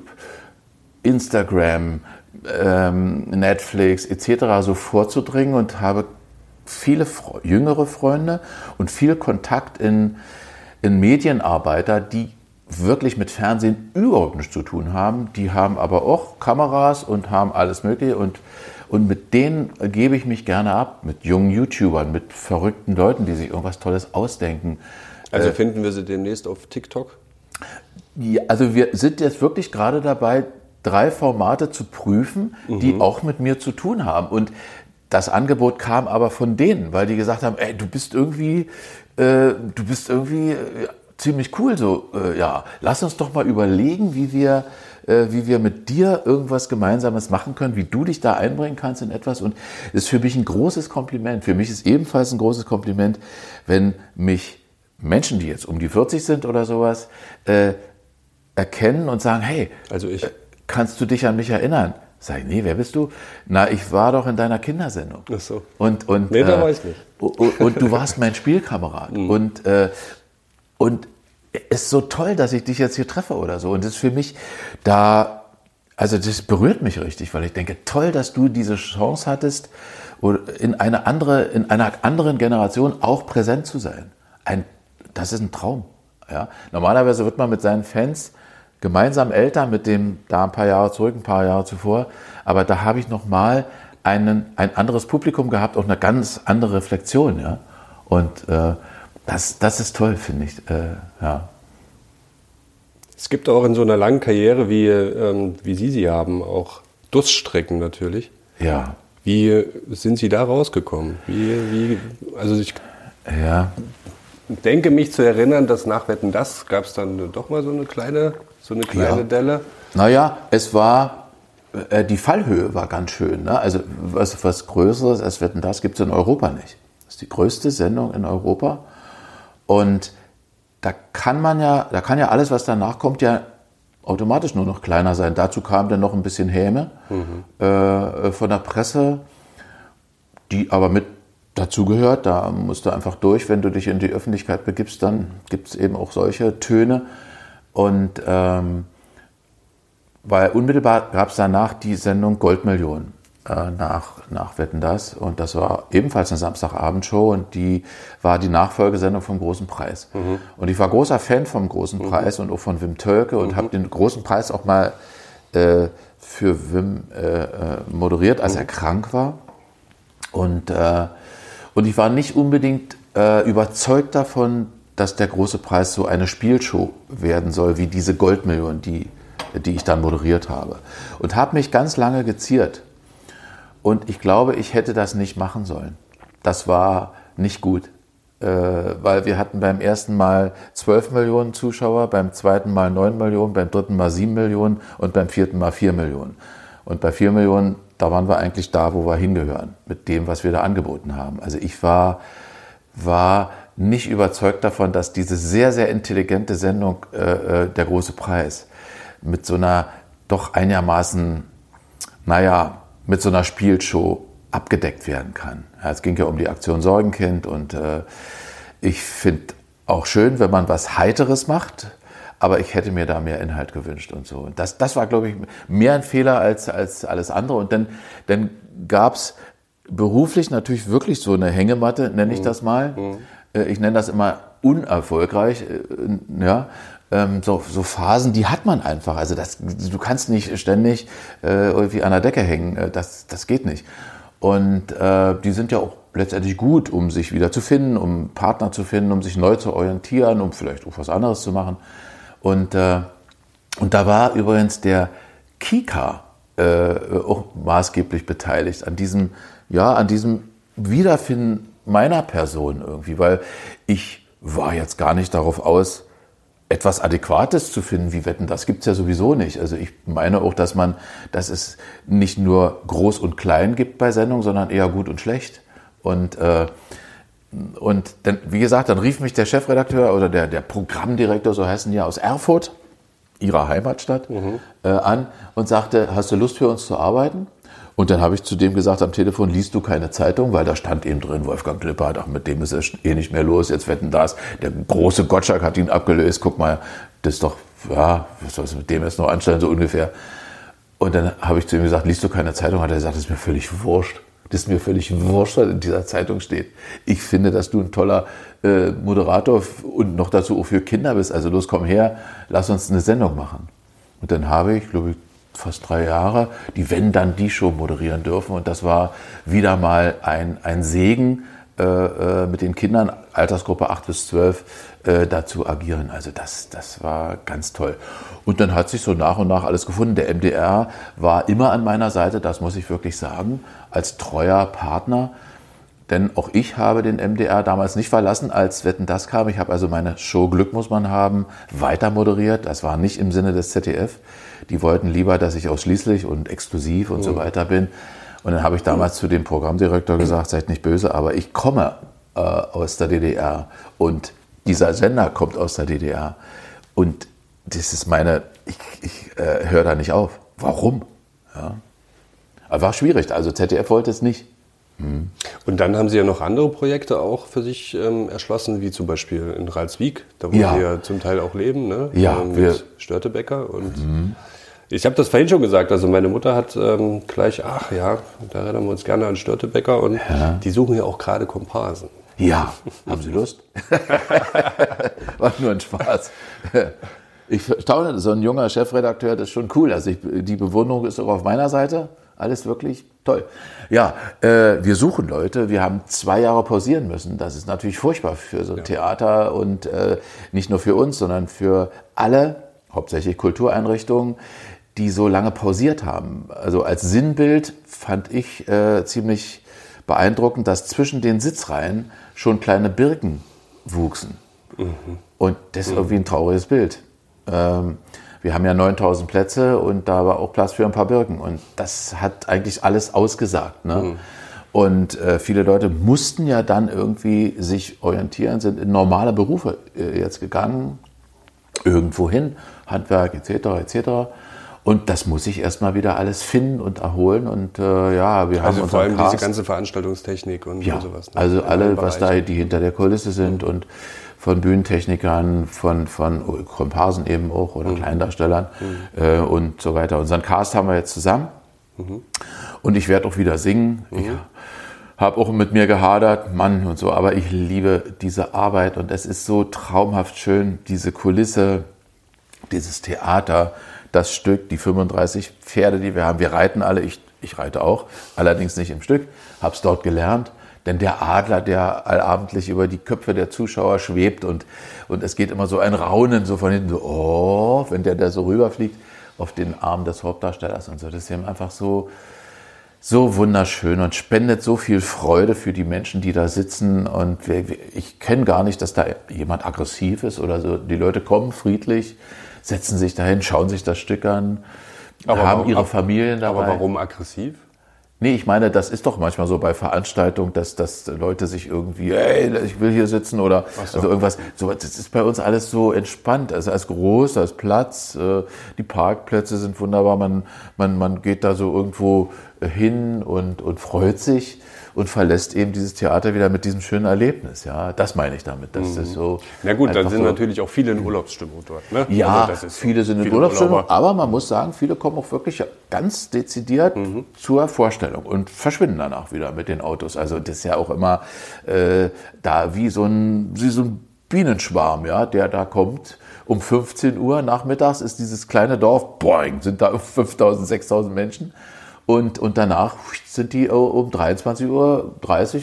Instagram, ähm, Netflix etc. so vorzudringen und habe viele jüngere Freunde und viel Kontakt in in Medienarbeiter, die wirklich mit Fernsehen überhaupt nichts zu tun haben. Die haben aber auch Kameras und haben alles Mögliche und, und mit denen gebe ich mich gerne ab, mit jungen YouTubern, mit verrückten Leuten, die sich irgendwas Tolles ausdenken. Also äh, finden wir sie demnächst auf TikTok? Ja, also wir sind jetzt wirklich gerade dabei, drei Formate zu prüfen, die mhm. auch mit mir zu tun haben. Und das Angebot kam aber von denen, weil die gesagt haben, ey, du bist irgendwie äh, du bist irgendwie äh, ziemlich cool so, äh, ja, lass uns doch mal überlegen, wie wir, äh, wie wir mit dir irgendwas Gemeinsames machen können, wie du dich da einbringen kannst in etwas. Und ist für mich ein großes Kompliment. Für mich ist ebenfalls ein großes Kompliment, wenn mich Menschen, die jetzt um die 40 sind oder sowas, äh, erkennen und sagen, hey, also ich, äh, kannst du dich an mich erinnern? Sag ich, nee, wer bist du? Na, ich war doch in deiner Kindersendung. Ach so. Und, und, nee, da äh, weiß ich nicht. Und, und, du warst mein Spielkamerad. Mhm. Und, äh, und es ist so toll, dass ich dich jetzt hier treffe oder so. Und das ist für mich da, also das berührt mich richtig, weil ich denke, toll, dass du diese Chance hattest, in, eine andere, in einer anderen Generation auch präsent zu sein. Ein, das ist ein Traum. Ja? Normalerweise wird man mit seinen Fans gemeinsam älter mit dem da ein paar Jahre zurück, ein paar Jahre zuvor. Aber da habe ich nochmal einen, ein anderes Publikum gehabt und eine ganz andere Reflexion. Ja? Und äh, das, das ist toll, finde ich. Äh, ja. Es gibt auch in so einer langen Karriere, wie, ähm, wie Sie sie haben, auch Durststrecken natürlich. Ja. Wie sind Sie da rausgekommen? Wie, wie, also ich ja. denke mich zu erinnern, dass nach Wetten das gab es dann doch mal so eine kleine so eine kleine ja. Delle? Naja, es war, äh, die Fallhöhe war ganz schön. Ne? Also was, was Größeres als Wetten, das gibt es in Europa nicht. Das ist die größte Sendung in Europa. Und da kann man ja, da kann ja alles, was danach kommt, ja automatisch nur noch kleiner sein. Dazu kam dann noch ein bisschen Häme mhm. äh, von der Presse, die aber mit dazugehört. Da musst du einfach durch. Wenn du dich in die Öffentlichkeit begibst, dann gibt es eben auch solche Töne. Und ähm, weil unmittelbar gab es danach die Sendung Goldmillion äh, nach, nach Wetten das. Und das war ebenfalls eine Samstagabendshow und die war die Nachfolgesendung vom Großen Preis. Mhm. Und ich war großer Fan vom Großen mhm. Preis und auch von Wim Tölke und mhm. habe den Großen Preis auch mal äh, für Wim äh, äh moderiert, als er mhm. krank war. Und, äh, und ich war nicht unbedingt äh, überzeugt davon, dass der große Preis so eine Spielshow werden soll, wie diese Goldmillion, die, die ich dann moderiert habe. Und habe mich ganz lange geziert. Und ich glaube, ich hätte das nicht machen sollen. Das war nicht gut. Äh, weil wir hatten beim ersten Mal 12 Millionen Zuschauer, beim zweiten Mal 9 Millionen, beim dritten Mal 7 Millionen und beim vierten Mal 4 Millionen. Und bei 4 Millionen, da waren wir eigentlich da, wo wir hingehören, mit dem, was wir da angeboten haben. Also ich war, war nicht überzeugt davon, dass diese sehr, sehr intelligente Sendung äh, äh, Der große Preis mit so einer doch einigermaßen, naja, mit so einer Spielshow abgedeckt werden kann. Ja, es ging ja um die Aktion Sorgenkind und äh, ich finde auch schön, wenn man was Heiteres macht, aber ich hätte mir da mehr Inhalt gewünscht und so. Und das, das war, glaube ich, mehr ein Fehler als, als alles andere. Und dann, dann gab es beruflich natürlich wirklich so eine Hängematte, nenne ich mhm. das mal. Mhm. Äh, ich nenne das immer unerfolgreich, äh, ja, ähm, so, so Phasen, die hat man einfach. Also das, du kannst nicht ständig äh, irgendwie an der Decke hängen. Das, das geht nicht. Und äh, die sind ja auch letztendlich gut, um sich wieder zu finden, um Partner zu finden, um sich neu zu orientieren, um vielleicht auch was anderes zu machen. Und, äh, und da war übrigens der Kika äh, auch maßgeblich beteiligt an diesem, ja, an diesem Wiederfinden meiner Person irgendwie, weil ich war jetzt gar nicht darauf aus, etwas Adäquates zu finden, wie Wetten, das gibt es ja sowieso nicht. Also ich meine auch, dass man, dass es nicht nur groß und klein gibt bei Sendungen, sondern eher gut und schlecht. Und, äh, und dann, wie gesagt, dann rief mich der Chefredakteur oder der, der Programmdirektor, so heißen die ja, aus Erfurt, ihrer Heimatstadt, mhm. äh, an und sagte, hast du Lust für uns zu arbeiten? Und dann habe ich zu dem gesagt am Telefon, liest du keine Zeitung? Weil da stand eben drin, Wolfgang Lippert, ach, mit dem ist es eh nicht mehr los, jetzt wetten das. Der große Gottschalk hat ihn abgelöst, guck mal, das ist doch, ja, was soll es mit dem jetzt noch anstellen, so ungefähr. Und dann habe ich zu ihm gesagt, liest du keine Zeitung? Hat er gesagt, das ist mir völlig wurscht. Das ist mir völlig wurscht, was in dieser Zeitung steht. Ich finde, dass du ein toller äh, Moderator und noch dazu auch für Kinder bist. Also los, komm her, lass uns eine Sendung machen. Und dann habe ich, glaube ich, fast drei Jahre, die Wenn dann die Show moderieren dürfen. Und das war wieder mal ein, ein Segen, äh, äh mit den Kindern, Altersgruppe 8 bis 12, äh, dazu agieren. Also das, das war ganz toll. Und dann hat sich so nach und nach alles gefunden. Der MDR war immer an meiner Seite, das muss ich wirklich sagen, als treuer Partner. Denn auch ich habe den MDR damals nicht verlassen, als Wetten das kam. Ich habe also meine Show Glück muss man haben weiter moderiert. Das war nicht im Sinne des ZDF. Die wollten lieber, dass ich ausschließlich und exklusiv und mhm. so weiter bin. Und dann habe ich damals zu dem Programmdirektor gesagt, seid nicht böse, aber ich komme äh, aus der DDR und dieser Sender kommt aus der DDR. Und das ist meine, ich, ich äh, höre da nicht auf. Warum? Ja. Aber war schwierig. Also ZDF wollte es nicht. Hm. Und dann haben Sie ja noch andere Projekte auch für sich ähm, erschlossen, wie zum Beispiel in Ralswiek, da wo ja. Sie ja zum Teil auch leben, ne? Ja, ähm, wir Störtebecker und mhm. Ich habe das vorhin schon gesagt. Also meine Mutter hat ähm, gleich, ach ja, da erinnern wir uns gerne an Störtebecker und ja. die suchen ja auch gerade Komparsen. Ja, haben Sie Lust? War nur ein Spaß. Ich staune, so ein junger Chefredakteur, das ist schon cool. Also ich, die Bewunderung ist auch auf meiner Seite. Alles wirklich toll. Ja, äh, wir suchen Leute. Wir haben zwei Jahre pausieren müssen. Das ist natürlich furchtbar für so ein ja. Theater und äh, nicht nur für uns, sondern für alle, hauptsächlich Kultureinrichtungen, die so lange pausiert haben. Also als Sinnbild fand ich äh, ziemlich beeindruckend, dass zwischen den Sitzreihen schon kleine Birken wuchsen. Mhm. Und das ist irgendwie ein trauriges Bild. Ähm, wir haben ja 9000 Plätze und da war auch Platz für ein paar Birken. Und das hat eigentlich alles ausgesagt. Ne? Mhm. Und äh, viele Leute mussten ja dann irgendwie sich orientieren, sind in normale Berufe äh, jetzt gegangen, irgendwo hin, Handwerk etc. etc. Und das muss ich erstmal wieder alles finden und erholen. Und äh, ja, wir also haben vor allem Cast. diese ganze Veranstaltungstechnik und, ja, und sowas. Ne? Also alle, was da die hinter der Kulisse sind mhm. und von Bühnentechnikern, von, von Komparsen eben auch oder mhm. Kleindarstellern mhm. äh, und so weiter. Unseren Cast haben wir jetzt zusammen. Mhm. Und ich werde auch wieder singen. Ich mhm. habe auch mit mir gehadert, Mann und so, aber ich liebe diese Arbeit und es ist so traumhaft schön, diese Kulisse, dieses Theater das Stück, die 35 Pferde, die wir haben. Wir reiten alle, ich, ich reite auch, allerdings nicht im Stück, habe es dort gelernt. Denn der Adler, der allabendlich über die Köpfe der Zuschauer schwebt und, und es geht immer so ein Raunen so von hinten, so, oh, wenn der da so rüberfliegt auf den Arm des Hauptdarstellers und so. Das ist eben einfach so, so wunderschön und spendet so viel Freude für die Menschen, die da sitzen. Und ich kenne gar nicht, dass da jemand aggressiv ist oder so. Die Leute kommen friedlich, setzen sich dahin, schauen sich das Stück an, aber haben warum, ihre Familien dabei. Aber warum aggressiv? Nee, ich meine, das ist doch manchmal so bei Veranstaltungen, dass, dass Leute sich irgendwie, ey, ich will hier sitzen oder so. also irgendwas. So, das ist bei uns alles so entspannt. Also als groß, als Platz, äh, die Parkplätze sind wunderbar. Man, man, man geht da so irgendwo hin und, und freut sich und verlässt eben dieses Theater wieder mit diesem schönen Erlebnis. Ja, das meine ich damit. Das mhm. ist so. Na gut, dann sind so, natürlich auch viele in Urlaubsstimmung dort. Ne? Ja, also viele sind in viele Urlaubsstimmung, Urlauber. aber man muss sagen, viele kommen auch wirklich ganz dezidiert mhm. zur Vorstellung und verschwinden danach wieder mit den Autos. Also das ist ja auch immer äh, da wie so ein, wie so ein Bienenschwarm, ja, der da kommt. Um 15 Uhr nachmittags ist dieses kleine Dorf, boing, sind da 5000, 6000 Menschen. Und, und danach sind die um 23.30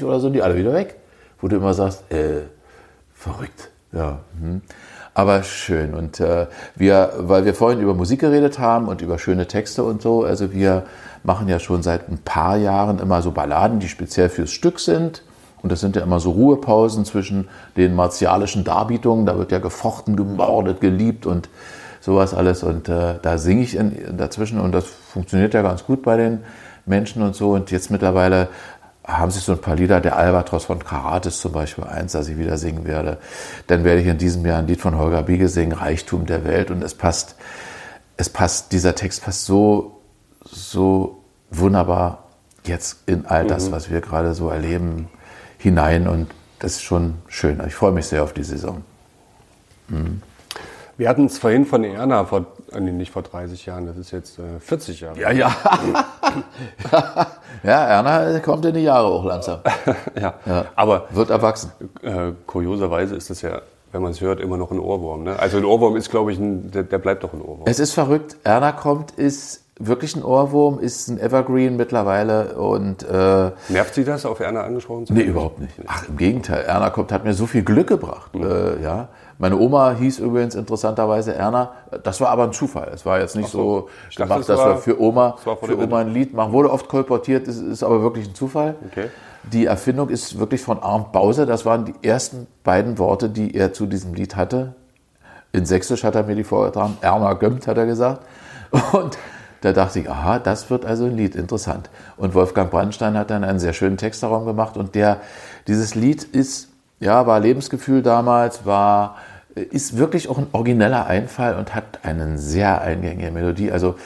Uhr oder so, die alle wieder weg. Wo du immer sagst, äh, verrückt. Ja. Hm. Aber schön. Und äh, wir, weil wir vorhin über Musik geredet haben und über schöne Texte und so, also wir machen ja schon seit ein paar Jahren immer so Balladen, die speziell fürs Stück sind. Und das sind ja immer so Ruhepausen zwischen den martialischen Darbietungen. Da wird ja gefochten, gemordet, geliebt und sowas alles. Und äh, da singe ich in, dazwischen und das funktioniert ja ganz gut bei den Menschen und so. Und jetzt mittlerweile haben sich so ein paar Lieder, der Albatros von Karates zum Beispiel, eins, das ich wieder singen werde. Dann werde ich in diesem Jahr ein Lied von Holger Biege singen, Reichtum der Welt. Und es passt, es passt, dieser Text passt so, so wunderbar jetzt in all das, mhm. was wir gerade so erleben, hinein. Und das ist schon schön. Ich freue mich sehr auf die Saison. Mhm. Wir hatten es vorhin von Erna, vor, äh, nee, nicht vor 30 Jahren, das ist jetzt äh, 40 Jahre. Ja, ja. ja, Erna kommt in die Jahre auch langsam. ja. ja. aber wird erwachsen. Äh, kurioserweise ist das ja, wenn man es hört, immer noch ein Ohrwurm. Ne? Also ein Ohrwurm ist, glaube ich, ein, der, der bleibt doch ein Ohrwurm. Es ist verrückt. Erna kommt, ist wirklich ein Ohrwurm, ist ein Evergreen mittlerweile und äh, nervt Sie das, auf Erna angesprochen zu werden? Nee, überhaupt nicht. Ach, im Gegenteil. Erna kommt, hat mir so viel Glück gebracht. Mhm. Äh, ja, meine Oma hieß übrigens interessanterweise Erna. Das war aber ein Zufall. Es war jetzt nicht so, so gemacht, dachte, dass wir für Oma, für Oma ein Lied machen. Wurde oft kolportiert, ist, ist aber wirklich ein Zufall. Okay. Die Erfindung ist wirklich von Arndt Bause. Das waren die ersten beiden Worte, die er zu diesem Lied hatte. In Sächsisch hat er mir die vorgetragen. Erna gömmt, hat er gesagt. Und da dachte ich, aha, das wird also ein Lied, interessant. Und Wolfgang Brandstein hat dann einen sehr schönen Textraum gemacht und der, dieses Lied ist, ja, war Lebensgefühl damals, war ist wirklich auch ein origineller Einfall und hat eine sehr eingängige Melodie. Also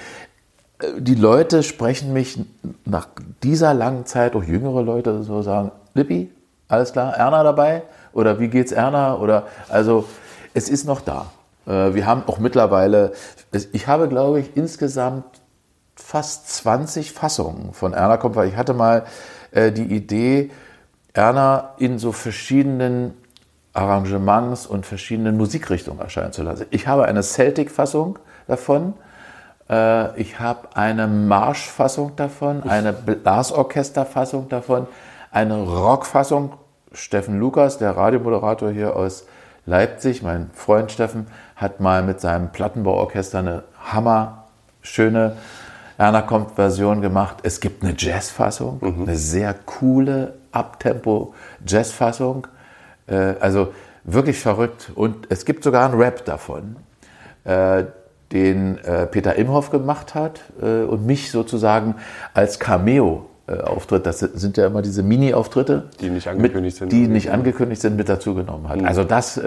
äh, die Leute sprechen mich nach dieser langen Zeit, auch jüngere Leute so sagen, Lippi, alles klar, Erna dabei? Oder wie geht's Erna? Oder also es ist noch da. Äh, wir haben auch mittlerweile, ich habe glaube ich insgesamt fast 20 Fassungen von Erna kommt, weil ich hatte mal äh, die Idee, Erna in so verschiedenen Arrangements und verschiedenen Musikrichtungen erscheinen zu lassen. Ich habe eine Celtic-Fassung davon, äh, ich habe eine Marsch-Fassung davon, eine Blasorchester-Fassung davon, eine Rock-Fassung. Steffen Lukas, der Radiomoderator hier aus Leipzig, mein Freund Steffen, hat mal mit seinem Plattenbauorchester eine hammerschöne Erna kommt Version gemacht. Es gibt eine Jazz-Fassung, mhm. eine sehr coole Abtempo-Jazz-Fassung. Äh, also wirklich verrückt. Und es gibt sogar einen Rap davon, äh, den äh, Peter Imhoff gemacht hat und mich sozusagen als Cameo Auftritt, das sind ja immer diese Mini-Auftritte, die nicht angekündigt mit, sind, die nicht angekündigt sind, mit dazu genommen hat. Mhm. Also das,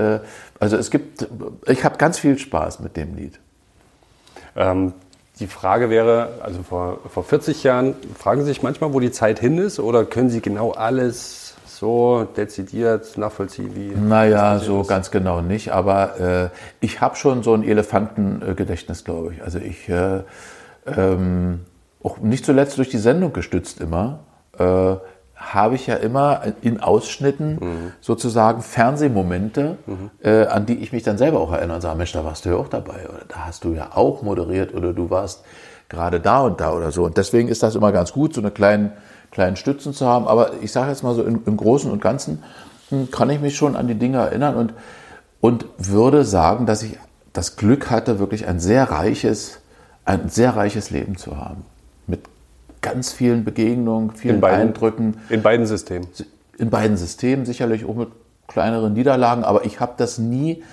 also es gibt, ich habe ganz viel Spaß mit dem Lied. Ähm, die Frage wäre, also vor, vor 40 Jahren, fragen Sie sich manchmal, wo die Zeit hin ist, oder können Sie genau alles so dezidiert nachvollziehen wie. Naja, so ist. ganz genau nicht. Aber äh, ich habe schon so ein Elefantengedächtnis, glaube ich. Also ich, äh, ähm, auch nicht zuletzt durch die Sendung gestützt immer, äh, habe ich ja immer in Ausschnitten mhm. sozusagen Fernsehmomente, mhm. äh, an die ich mich dann selber auch erinnere und sage, Mensch, da warst du ja auch dabei oder da hast du ja auch moderiert oder du warst gerade da und da oder so. Und deswegen ist das immer ganz gut, so eine kleine kleinen Stützen zu haben. Aber ich sage jetzt mal so, im, im, Großen und Ganzen hm, kann ich mich schon an die Dinge erinnern und, und würde sagen, dass ich das Glück hatte, wirklich ein sehr reiches, ein sehr reiches Leben zu haben. Ganz vielen Begegnungen, vielen in beiden, Eindrücken. In beiden Systemen. In beiden Systemen, sicherlich auch mit kleineren Niederlagen, aber ich habe das nie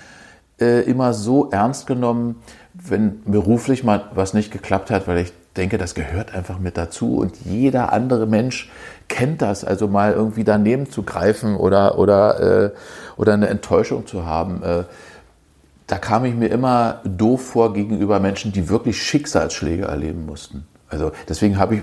äh, immer so ernst genommen, wenn beruflich mal was nicht geklappt hat, weil ich denke, das gehört einfach mit dazu und jeder andere Mensch kennt das, also mal irgendwie daneben zu greifen oder, oder, äh, oder eine Enttäuschung zu haben. Äh, da kam ich mir immer doof vor gegenüber Menschen, die wirklich Schicksalsschläge erleben mussten. Also deswegen habe ich,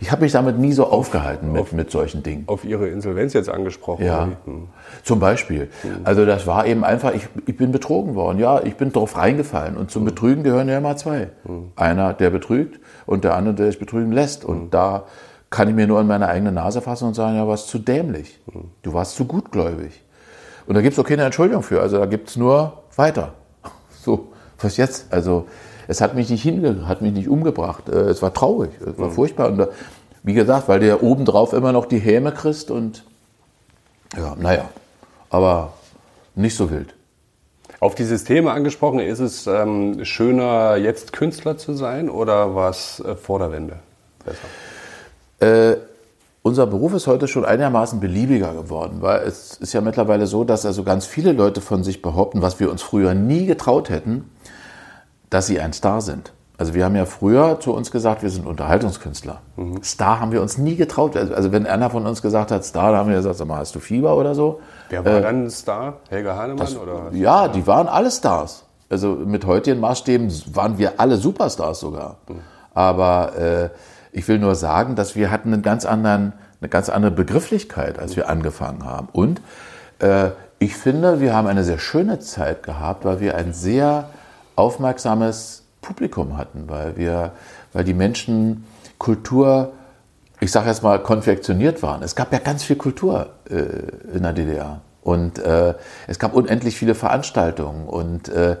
ich habe mich damit nie so aufgehalten mit, auf, mit solchen Dingen. Auf Ihre Insolvenz jetzt angesprochen? Ja, hm. zum Beispiel. Hm. Also das war eben einfach, ich, ich bin betrogen worden. Ja, ich bin drauf reingefallen. Und zum hm. Betrügen gehören ja immer zwei. Einer, der betrügt und der andere, der sich betrügen lässt. Und da kann ich mir nur in meine eigene Nase fassen und sagen, ja, warst zu dämlich. Du warst zu gutgläubig. und da gibt es auch keine Entschuldigung für. Also da gibt es nur weiter. So, was jetzt? Also es hat mich nicht hinge hat mich nicht umgebracht. Äh, es war traurig, es war mhm. furchtbar. Und da, wie gesagt, weil der obendrauf immer noch die Häme kriegst und ja, naja, aber nicht so wild. Auf dieses Thema angesprochen, ist es ähm, schöner, jetzt Künstler zu sein oder war es äh, vor der Wende besser? Äh, unser Beruf ist heute schon einigermaßen beliebiger geworden, weil es ist ja mittlerweile so, dass also ganz viele Leute von sich behaupten, was wir uns früher nie getraut hätten, dass sie ein Star sind. Also wir haben ja früher zu uns gesagt, wir sind Unterhaltungskünstler. Mhm. Star haben wir uns nie getraut. Also wenn einer von uns gesagt hat Star, dann haben wir gesagt, sag mal, hast du Fieber oder so? Wer war äh, dann Star? Helge Hahnemann? Das, oder? Ja, die waren alle Stars. Also mit heutigen Maßstäben waren wir alle Superstars sogar. Mhm. Aber äh, ich will nur sagen, dass wir hatten einen ganz anderen, eine ganz andere Begrifflichkeit, als wir angefangen haben. Und äh, ich finde, wir haben eine sehr schöne Zeit gehabt, weil wir ein sehr aufmerksames Publikum hatten, weil wir, weil die Menschen Kultur, ich sage jetzt mal, konfektioniert waren. Es gab ja ganz viel Kultur äh, in der DDR und äh, es gab unendlich viele Veranstaltungen und äh,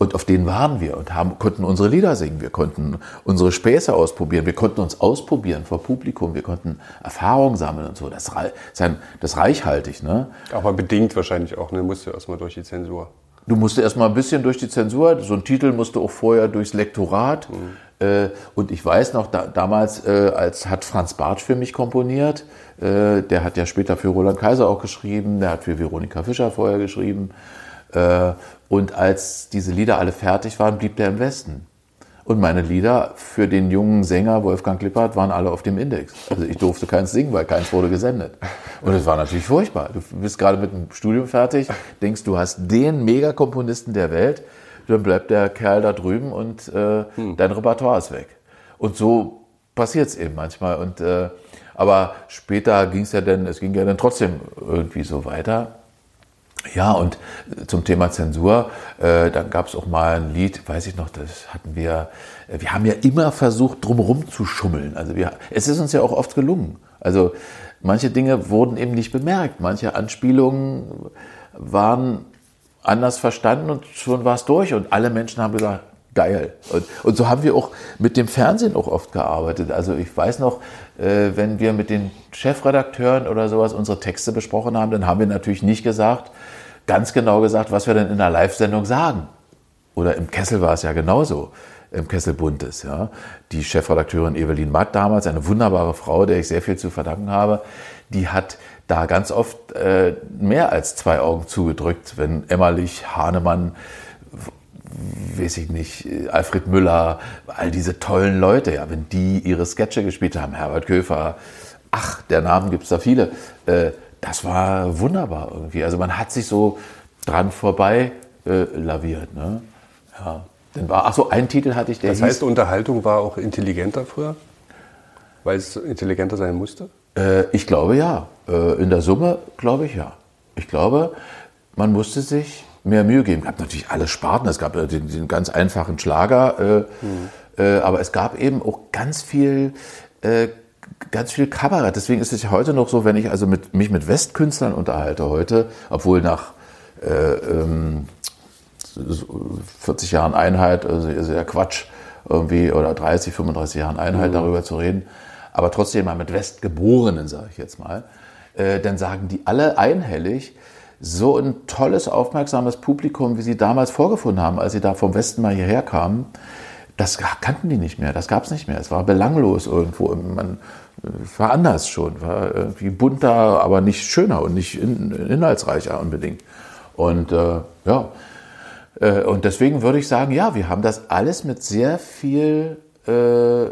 und auf denen waren wir und haben, konnten unsere Lieder singen, wir konnten unsere Späße ausprobieren, wir konnten uns ausprobieren vor Publikum, wir konnten Erfahrungen sammeln und so. Das, das ist reichhaltig. Ne? Aber bedingt wahrscheinlich auch, ne? musst du erstmal durch die Zensur. Du musst erstmal ein bisschen durch die Zensur, so ein Titel musste auch vorher durchs Lektorat. Mhm. Äh, und ich weiß noch, da, damals äh, als hat Franz Bartsch für mich komponiert. Äh, der hat ja später für Roland Kaiser auch geschrieben, der hat für Veronika Fischer vorher geschrieben. Äh, und als diese Lieder alle fertig waren, blieb der im Westen. Und meine Lieder für den jungen Sänger Wolfgang Lippert waren alle auf dem Index. Also ich durfte keins singen, weil keins wurde gesendet. Und es war natürlich furchtbar. Du bist gerade mit dem Studium fertig, denkst, du hast den Megakomponisten der Welt, dann bleibt der Kerl da drüben und äh, hm. dein Repertoire ist weg. Und so passiert es eben manchmal. Und, äh, aber später ging es ja dann, es ging ja dann trotzdem irgendwie so weiter. Ja, und zum Thema Zensur, äh, dann gab es auch mal ein Lied, weiß ich noch, das hatten wir, äh, wir haben ja immer versucht, drumherum zu schummeln. Also wir, es ist uns ja auch oft gelungen. Also manche Dinge wurden eben nicht bemerkt, manche Anspielungen waren anders verstanden und schon war es durch und alle Menschen haben gesagt, geil. Und, und so haben wir auch mit dem Fernsehen auch oft gearbeitet. Also ich weiß noch, äh, wenn wir mit den Chefredakteuren oder sowas unsere Texte besprochen haben, dann haben wir natürlich nicht gesagt, ganz genau gesagt, was wir denn in der Live-Sendung sagen. Oder im Kessel war es ja genauso, im Kessel Buntes. Ja. Die Chefredakteurin Evelyn Matt damals, eine wunderbare Frau, der ich sehr viel zu verdanken habe, die hat da ganz oft äh, mehr als zwei Augen zugedrückt, wenn Emmerlich, Hahnemann, weiß ich nicht, Alfred Müller, all diese tollen Leute, ja, wenn die ihre Sketche gespielt haben, Herbert Köfer, ach, der Namen gibt es da viele, äh, das war wunderbar irgendwie. Also man hat sich so dran vorbei äh, laviert. Ne? Ja. Dann war, ach so, ein Titel hatte ich, der Das heißt, Unterhaltung war auch intelligenter früher? Weil es intelligenter sein musste? Äh, ich glaube ja. Äh, in der Summe glaube ich ja. Ich glaube, man musste sich mehr Mühe geben. Es gab natürlich alle Sparten. Es gab den, den ganz einfachen Schlager. Mhm. aber es gab eben auch ganz viel äh, ganz viel Kabarett. Deswegen ist es ja heute noch so, wenn ich also mit, mich mit Westkünstlern unterhalte heute, obwohl nach äh, ähm, 40 Jahren Einheit, also ist ja Quatsch, irgendwie, oder 30, 35 Jahren Einheit mhm. darüber zu reden, aber trotzdem mal mit Westgeborenen, sage ich jetzt mal, äh, dann sagen die alle einhellig, so ein tolles, aufmerksames Publikum, wie sie damals vorgefunden haben, als sie da vom Westen mal hierher kamen, das kannten die nicht mehr, das gab es nicht mehr. Es war belanglos irgendwo. Man, es war anders schon, war irgendwie bunter, aber nicht schöner und nicht in, inhaltsreicher unbedingt. Und äh, ja, äh, und deswegen würde ich sagen, ja, wir haben das alles mit sehr viel äh,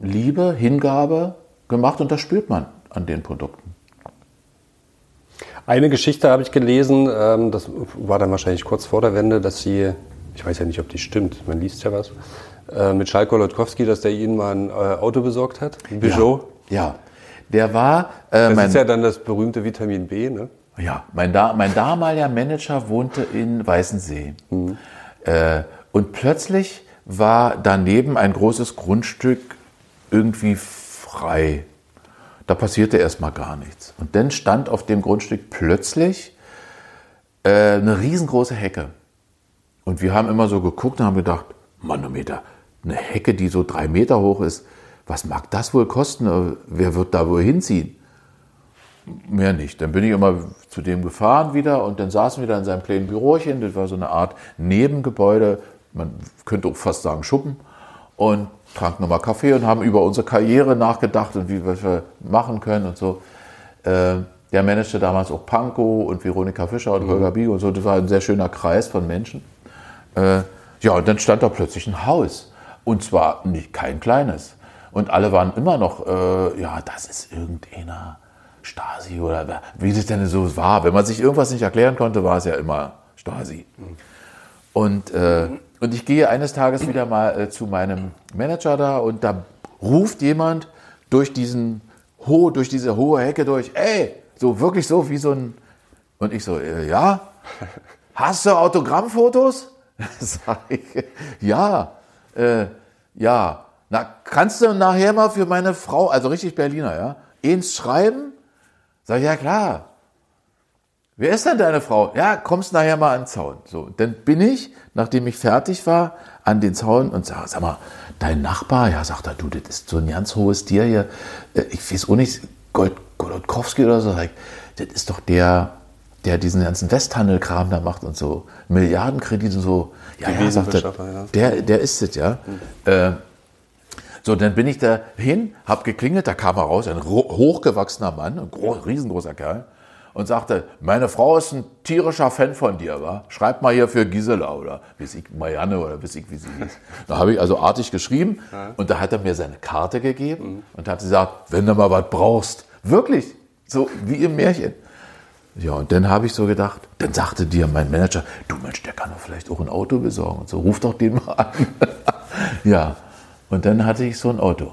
Liebe, Hingabe gemacht und das spürt man an den Produkten. Eine Geschichte habe ich gelesen, ähm, das war dann wahrscheinlich kurz vor der Wende, dass sie, ich weiß ja nicht, ob die stimmt, man liest ja was, äh, mit Schalko Lotkowski, dass der ihnen mal ein äh, Auto besorgt hat, ein Peugeot. Ja, ja. der war... Äh, das ist ja dann das berühmte Vitamin B, ne? Ja, mein, da mein damaliger Manager wohnte in Weißensee. Mhm. Äh, und plötzlich war daneben ein großes Grundstück irgendwie frei. Da passierte erstmal gar nichts. Und dann stand auf dem Grundstück plötzlich äh, eine riesengroße Hecke. Und wir haben immer so geguckt und haben gedacht, Manometer, eine Hecke, die so drei Meter hoch ist, was mag das wohl kosten? Wer wird da wohl hinziehen? Mehr nicht. Dann bin ich immer zu dem gefahren wieder und dann saßen wir da in seinem kleinen Bürochen. Das war so eine Art Nebengebäude, man könnte auch fast sagen Schuppen. Und tranken nochmal Kaffee und haben über unsere Karriere nachgedacht und wie wir machen können und so. Äh, der managte damals auch Panko und Veronika Fischer und mhm. Holger Bieg und so. Das war ein sehr schöner Kreis von Menschen. Äh, ja, und dann stand da plötzlich ein Haus. Und zwar nicht kein kleines. Und alle waren immer noch, äh, ja, das ist irgendeiner Stasi oder wie das denn so war. Wenn man sich irgendwas nicht erklären konnte, war es ja immer Stasi. Und, äh, und ich gehe eines Tages wieder mal äh, zu meinem Manager da und da ruft jemand durch diesen ho durch diese hohe Hecke durch, ey, so wirklich so wie so ein. Und ich so, äh, ja. Hast du Autogrammfotos? Sag ich, ja, äh, ja. Na, kannst du nachher mal für meine Frau, also richtig Berliner, ja, eins schreiben? Sag ich, ja klar. Wer ist denn deine Frau? Ja, kommst nachher mal an den Zaun. So, dann bin ich, nachdem ich fertig war, an den Zaun und sag, sag mal, dein Nachbar, ja, sagt er, du, das ist so ein ganz hohes Tier hier. Äh, ich weiß auch nicht, Gold, Golodkowski oder so, das ist doch der, der diesen ganzen Westhandelkram da macht und so, Milliardenkredite und so. Ja, ja, sagt er, ja. Der, der ist es, ja. Mhm. Äh, so, dann bin ich da hin, hab geklingelt, da kam er raus, ein hochgewachsener Mann, ein riesengroßer Kerl, und sagte, meine Frau ist ein tierischer Fan von dir, wa? Schreib mal hier für Gisela oder bis ich Marianne oder bis ich wie sie hieß. Da habe ich also artig geschrieben und da hat er mir seine Karte gegeben mhm. und hat gesagt, wenn du mal was brauchst, Wirklich, so wie im Märchen. Ja, und dann habe ich so gedacht, dann sagte dir mein Manager, du Mensch, der kann doch vielleicht auch ein Auto besorgen. Und so, ruf doch den mal an. ja, und dann hatte ich so ein Auto.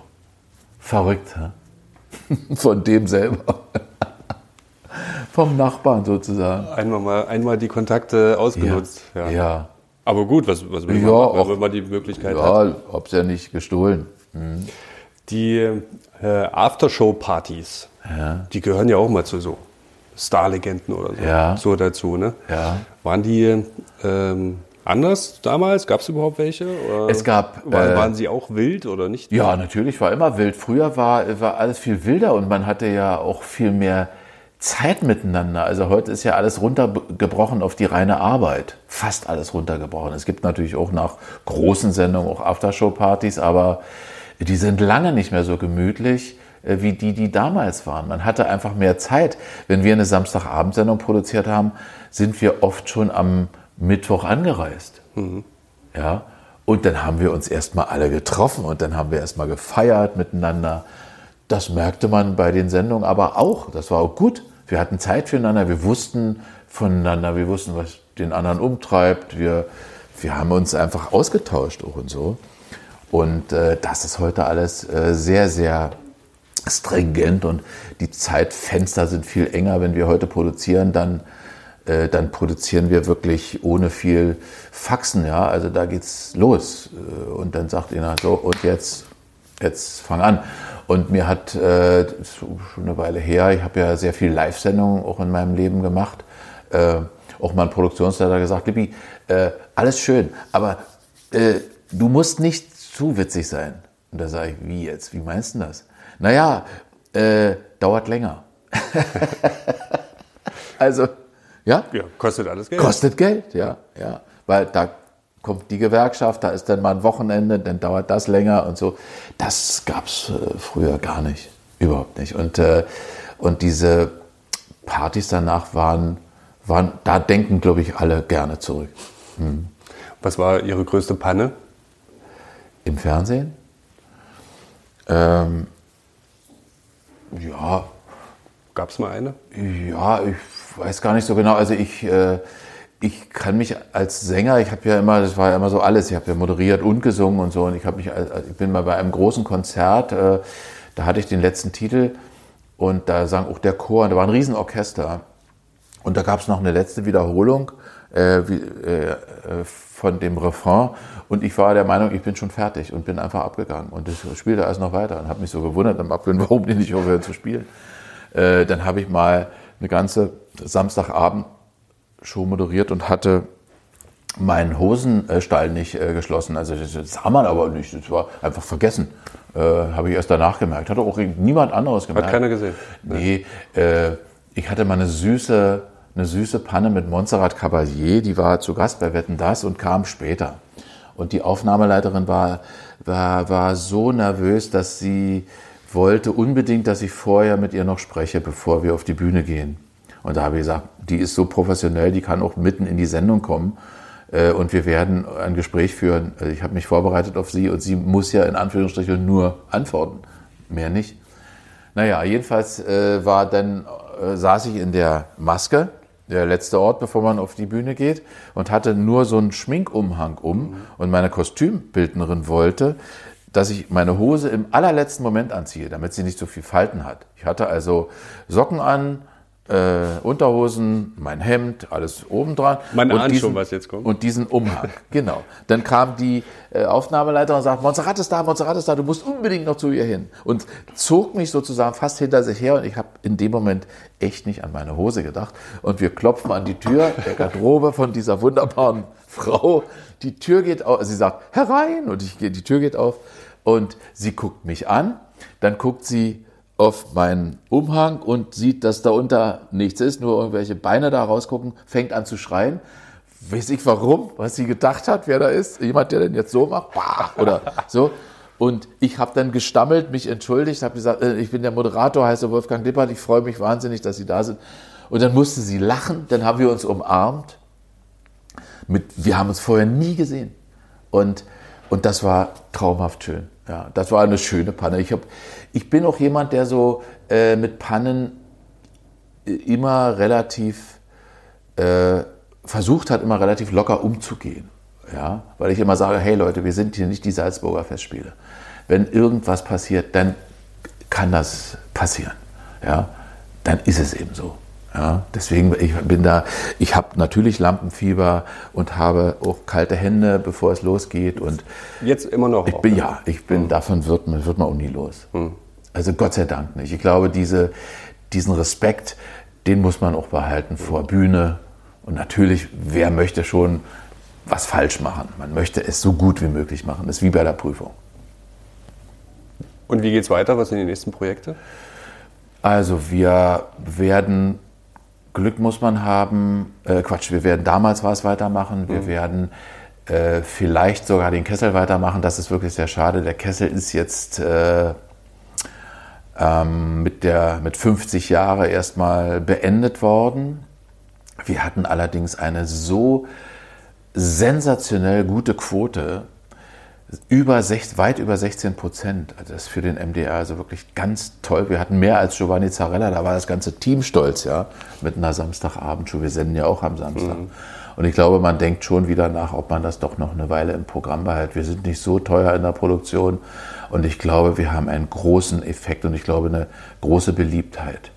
Verrückt, hä? von dem selber. Vom Nachbarn sozusagen. Einmal, mal, einmal die Kontakte ausgenutzt. Ja. ja. ja. Aber gut, was, was will man ja, machen, auch, wenn man die Möglichkeit ja, hat? Ja, hab's ja nicht gestohlen. Hm. Die äh, Aftershow-Partys, ja. die gehören ja auch mal zu so Starlegenden oder so, ja. so dazu. Ne? Ja. Waren die ähm, anders damals? Gab es überhaupt welche? Oder es gab. Waren, äh, waren, sie auch wild oder nicht? Ja, natürlich, war immer wild. Früher war, war alles viel wilder und man hatte ja auch viel mehr Zeit miteinander. Also heute ist ja alles runtergebrochen auf die reine Arbeit. Fast alles runtergebrochen. Es gibt natürlich auch nach großen Sendungen auch Aftershow-Partys, aber die sind lange nicht mehr so gemütlich wie die, die damals waren. Man hatte einfach mehr Zeit. Wenn wir eine Samstagabendsendung produziert haben, sind wir oft schon am Mittwoch angereist. Mhm. Ja. Und dann haben wir uns erstmal alle getroffen und dann haben wir erstmal gefeiert miteinander. Das merkte man bei den Sendungen aber auch. Das war auch gut. Wir hatten Zeit füreinander, wir wussten voneinander, wir wussten, was den anderen umtreibt. Wir, wir haben uns einfach ausgetauscht auch und so. Und äh, das ist heute alles äh, sehr, sehr stringent und die Zeitfenster sind viel enger. Wenn wir heute produzieren, dann, äh, dann produzieren wir wirklich ohne viel Faxen. Ja? Also da geht's los. Äh, und dann sagt einer so, und jetzt, jetzt fang an. Und mir hat äh, schon eine Weile her, ich habe ja sehr viel Live-Sendungen auch in meinem Leben gemacht, äh, auch mein Produktionsleiter gesagt, Libby, äh, alles schön, aber äh, du musst nicht zu witzig sein. Und da sage ich, wie jetzt? Wie meinst du das? Naja, äh, dauert länger. also, ja? Ja, kostet alles Geld. Kostet Geld, ja, ja. Weil da kommt die Gewerkschaft, da ist dann mal ein Wochenende, dann dauert das länger und so. Das gab es äh, früher gar nicht. Überhaupt nicht. Und, äh, und diese Partys danach waren, waren, da denken, glaube ich, alle gerne zurück. Hm. Was war Ihre größte Panne? Im Fernsehen? Ähm, ja. Gab es mal eine? Ja, ich weiß gar nicht so genau. Also ich, äh, ich kann mich als Sänger, ich habe ja immer, das war ja immer so alles, ich habe ja moderiert und gesungen und so. Und ich, mich, ich bin mal bei einem großen Konzert, äh, da hatte ich den letzten Titel und da sang auch der Chor, und da war ein Riesenorchester. Und da gab es noch eine letzte Wiederholung äh, wie, äh, äh von dem Refrain. Und ich war der Meinung, ich bin schon fertig und bin einfach abgegangen. Und das spielte alles noch weiter und habe mich so gewundert am Abgehen, warum die nicht aufhören zu spielen. Äh, dann habe ich mal eine ganze Samstagabend Show moderiert und hatte meinen Hosenstall nicht äh, geschlossen. Also das, das sah man aber nicht. Das war einfach vergessen. Äh, Habe ich erst danach gemerkt. Hatte auch niemand anderes gemerkt. Hat keiner gesehen. Nee, äh, ich hatte mal eine süße, eine süße Panne mit Montserrat Caballé. Die war zu Gast bei Wetten Das und kam später. Und die Aufnahmeleiterin war, war, war so nervös, dass sie wollte unbedingt, dass ich vorher mit ihr noch spreche, bevor wir auf die Bühne gehen. Und da habe ich gesagt, die ist so professionell, die kann auch mitten in die Sendung kommen. Äh, und wir werden ein Gespräch führen. Also ich habe mich vorbereitet auf sie und sie muss ja in Anführungsstrichen nur antworten, mehr nicht. Naja, jedenfalls äh, war dann, äh, saß ich in der Maske, der letzte Ort, bevor man auf die Bühne geht, und hatte nur so einen Schminkumhang um. Und meine Kostümbildnerin wollte, dass ich meine Hose im allerletzten Moment anziehe, damit sie nicht so viel Falten hat. Ich hatte also Socken an, äh, Unterhosen, mein Hemd, alles oben dran. Man und ahnt diesen, schon, was jetzt kommt. Und diesen Umhang, genau. Dann kam die äh, Aufnahmeleiterin und sagt, Montserrat ist da, Montserrat ist da, du musst unbedingt noch zu ihr hin. Und zog mich sozusagen fast hinter sich her und ich habe in dem Moment echt nicht an meine Hose gedacht. Und wir klopfen an die Tür der Garderobe von dieser wunderbaren Frau. Die Tür geht auf, sie sagt, herein! Und ich, die Tür geht auf und sie guckt mich an. Dann guckt sie auf meinen Umhang und sieht, dass da unter nichts ist, nur irgendwelche Beine da rausgucken, fängt an zu schreien. Weiß ich warum, was sie gedacht hat, wer da ist. Jemand, der denn jetzt so macht, bah, oder so. Und ich habe dann gestammelt, mich entschuldigt, habe gesagt, äh, ich bin der Moderator, heiße Wolfgang Lippert, ich freue mich wahnsinnig, dass Sie da sind. Und dann musste sie lachen, dann haben wir uns umarmt. Mit, wir haben uns vorher nie gesehen. Und, und das war traumhaft schön. Ja, das war eine schöne Panne. Ich, hab, ich bin auch jemand, der so äh, mit Pannen äh, immer relativ äh, versucht hat, immer relativ locker umzugehen. Ja, weil ich immer sage, hey Leute, wir sind hier nicht die Salzburger Festspiele. Wenn irgendwas passiert, dann kann das passieren. Ja, dann ist es eben so. Ja, deswegen, ich bin da, ich habe natürlich Lampenfieber und habe auch kalte Hände, bevor es losgeht. Und Jetzt immer noch. ich auch, bin, ne? ja, ich bin, davon wird man, wird man auch nie los. Also Gott sei Dank nicht. Ich glaube, diese, diesen Respekt, den muss man auch behalten vor Bühne. Und natürlich, wer möchte schon was falsch machen? Man möchte es so gut wie möglich machen. Das ist wie bei der Prüfung. Und wie geht's weiter? Was sind die nächsten Projekte? Also wir werden, Glück muss man haben, äh, Quatsch, wir werden damals was weitermachen, wir werden äh, vielleicht sogar den Kessel weitermachen, das ist wirklich sehr schade. Der Kessel ist jetzt äh, ähm, mit, der, mit 50 Jahre erstmal beendet worden. Wir hatten allerdings eine so sensationell gute Quote, über sech, weit über 16 Prozent. Also das ist für den MDR also wirklich ganz toll. Wir hatten mehr als Giovanni Zarella, da war das ganze Team stolz, ja, mit einer Samstagabendshow. Wir senden ja auch am Samstag. Und ich glaube, man denkt schon wieder nach, ob man das doch noch eine Weile im Programm behält. Wir sind nicht so teuer in der Produktion und ich glaube, wir haben einen großen Effekt und ich glaube, eine große Beliebtheit.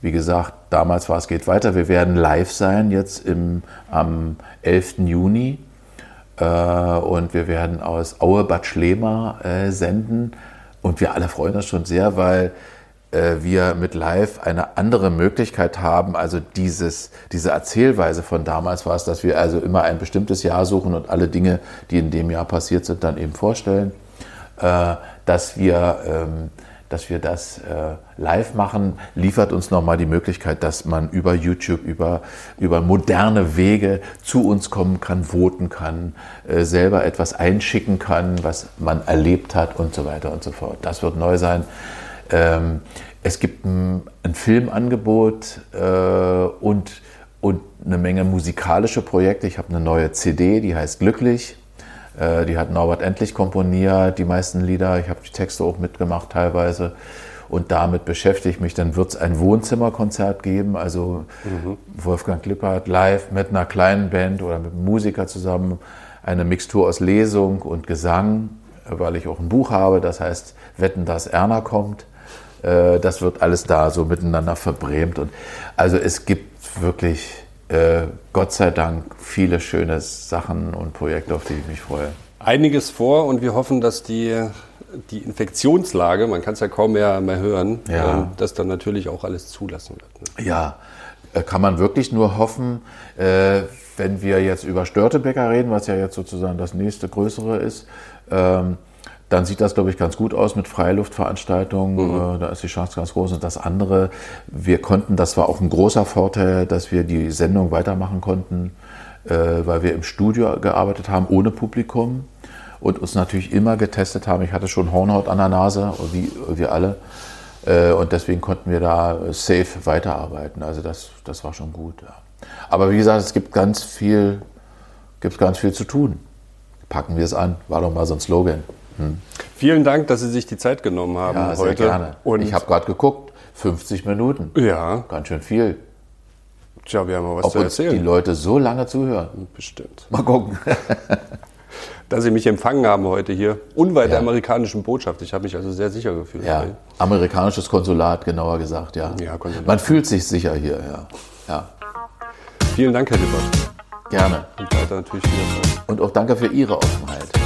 Wie gesagt, damals war es geht weiter. Wir werden live sein jetzt im, am 11. Juni. Äh, und wir werden aus Aue Bad Schlema äh, senden. Und wir alle freuen uns schon sehr, weil äh, wir mit Live eine andere Möglichkeit haben. Also dieses, diese Erzählweise von damals war es, dass wir also immer ein bestimmtes Jahr suchen und alle Dinge, die in dem Jahr passiert sind, dann eben vorstellen. Dass wir ähm, dass wir das äh, live machen, liefert uns nochmal die Möglichkeit, dass man über YouTube, über, über moderne Wege zu uns kommen kann, voten kann, äh, selber etwas einschicken kann, was man erlebt hat und so weiter und so fort. Das wird neu sein. Ähm, es gibt ein, ein Filmangebot äh, und, und eine Menge musikalische Projekte. Ich habe eine neue CD, die heißt Glücklich. Äh, Die hat Norbert Endlich komponiert, die meisten Lieder. Ich habe die Texte auch mitgemacht teilweise. Und damit beschäftige ich mich. Dann wird es ein Wohnzimmerkonzert geben, also Wolfgang Lippert live mit einer kleinen Band oder mit einem Musiker zusammen. Eine Mixtur aus Lesung und Gesang, weil ich auch ein Buch habe, das heißt Wetten, dass Erna kommt. Äh, Das wird alles da so miteinander verbrämt. Und also es gibt wirklich äh, Gott sei Dank viele schöne Sachen und Projekte, auf die ich mich freue. Einiges vor und wir hoffen, dass die, die Infektionslage, man kann es ja kaum mehr, mehr hören, Ja. ähm, das dann natürlich auch alles zulassen wird. Ne? Ja, äh, kann man wirklich nur hoffen, äh, wenn wir jetzt über Störtebecker reden, was ja jetzt sozusagen das nächste größere ist, ähm, dann sieht das, glaube ich, ganz gut aus mit Freiluftveranstaltungen. Mhm. Äh, da ist die Chance ganz groß. Und das andere, wir konnten, das war auch ein großer Vorteil, dass wir die Sendung weitermachen konnten, äh, weil wir im Studio gearbeitet haben, ohne Publikum und uns natürlich immer getestet haben. Ich hatte schon Hornhaut an der Nase, wie wir alle. Äh, und deswegen konnten wir da safe weiterarbeiten. Also das, das war schon gut. Ja. Aber wie gesagt, es gibt ganz viel, gibt ganz viel zu tun. Packen wir es an, war doch mal so ein Slogan. Hm. Vielen Dank, dass Sie sich die Zeit genommen haben ja, sehr Gerne. Und ich habe gerade geguckt, 50 Minuten. Ja. Ganz schön viel. Tja, wir haben mal was Ob zu erzählen. Ob die Leute so lange zuhören. Bestimmt. Mal gucken. dass Sie mich empfangen haben heute hier, unweit ja. der amerikanischen Botschaft. Ich habe mich also sehr sicher gefühlt. Ja, amerikanisches Konsulat, genauer gesagt, ja. ja Konsulat. Man fühlt sich sicher hier, ja. ja. Vielen Dank, Herr Lippert. Gerne. Und weiter natürlich viel Und auch danke für Ihre Offenheit.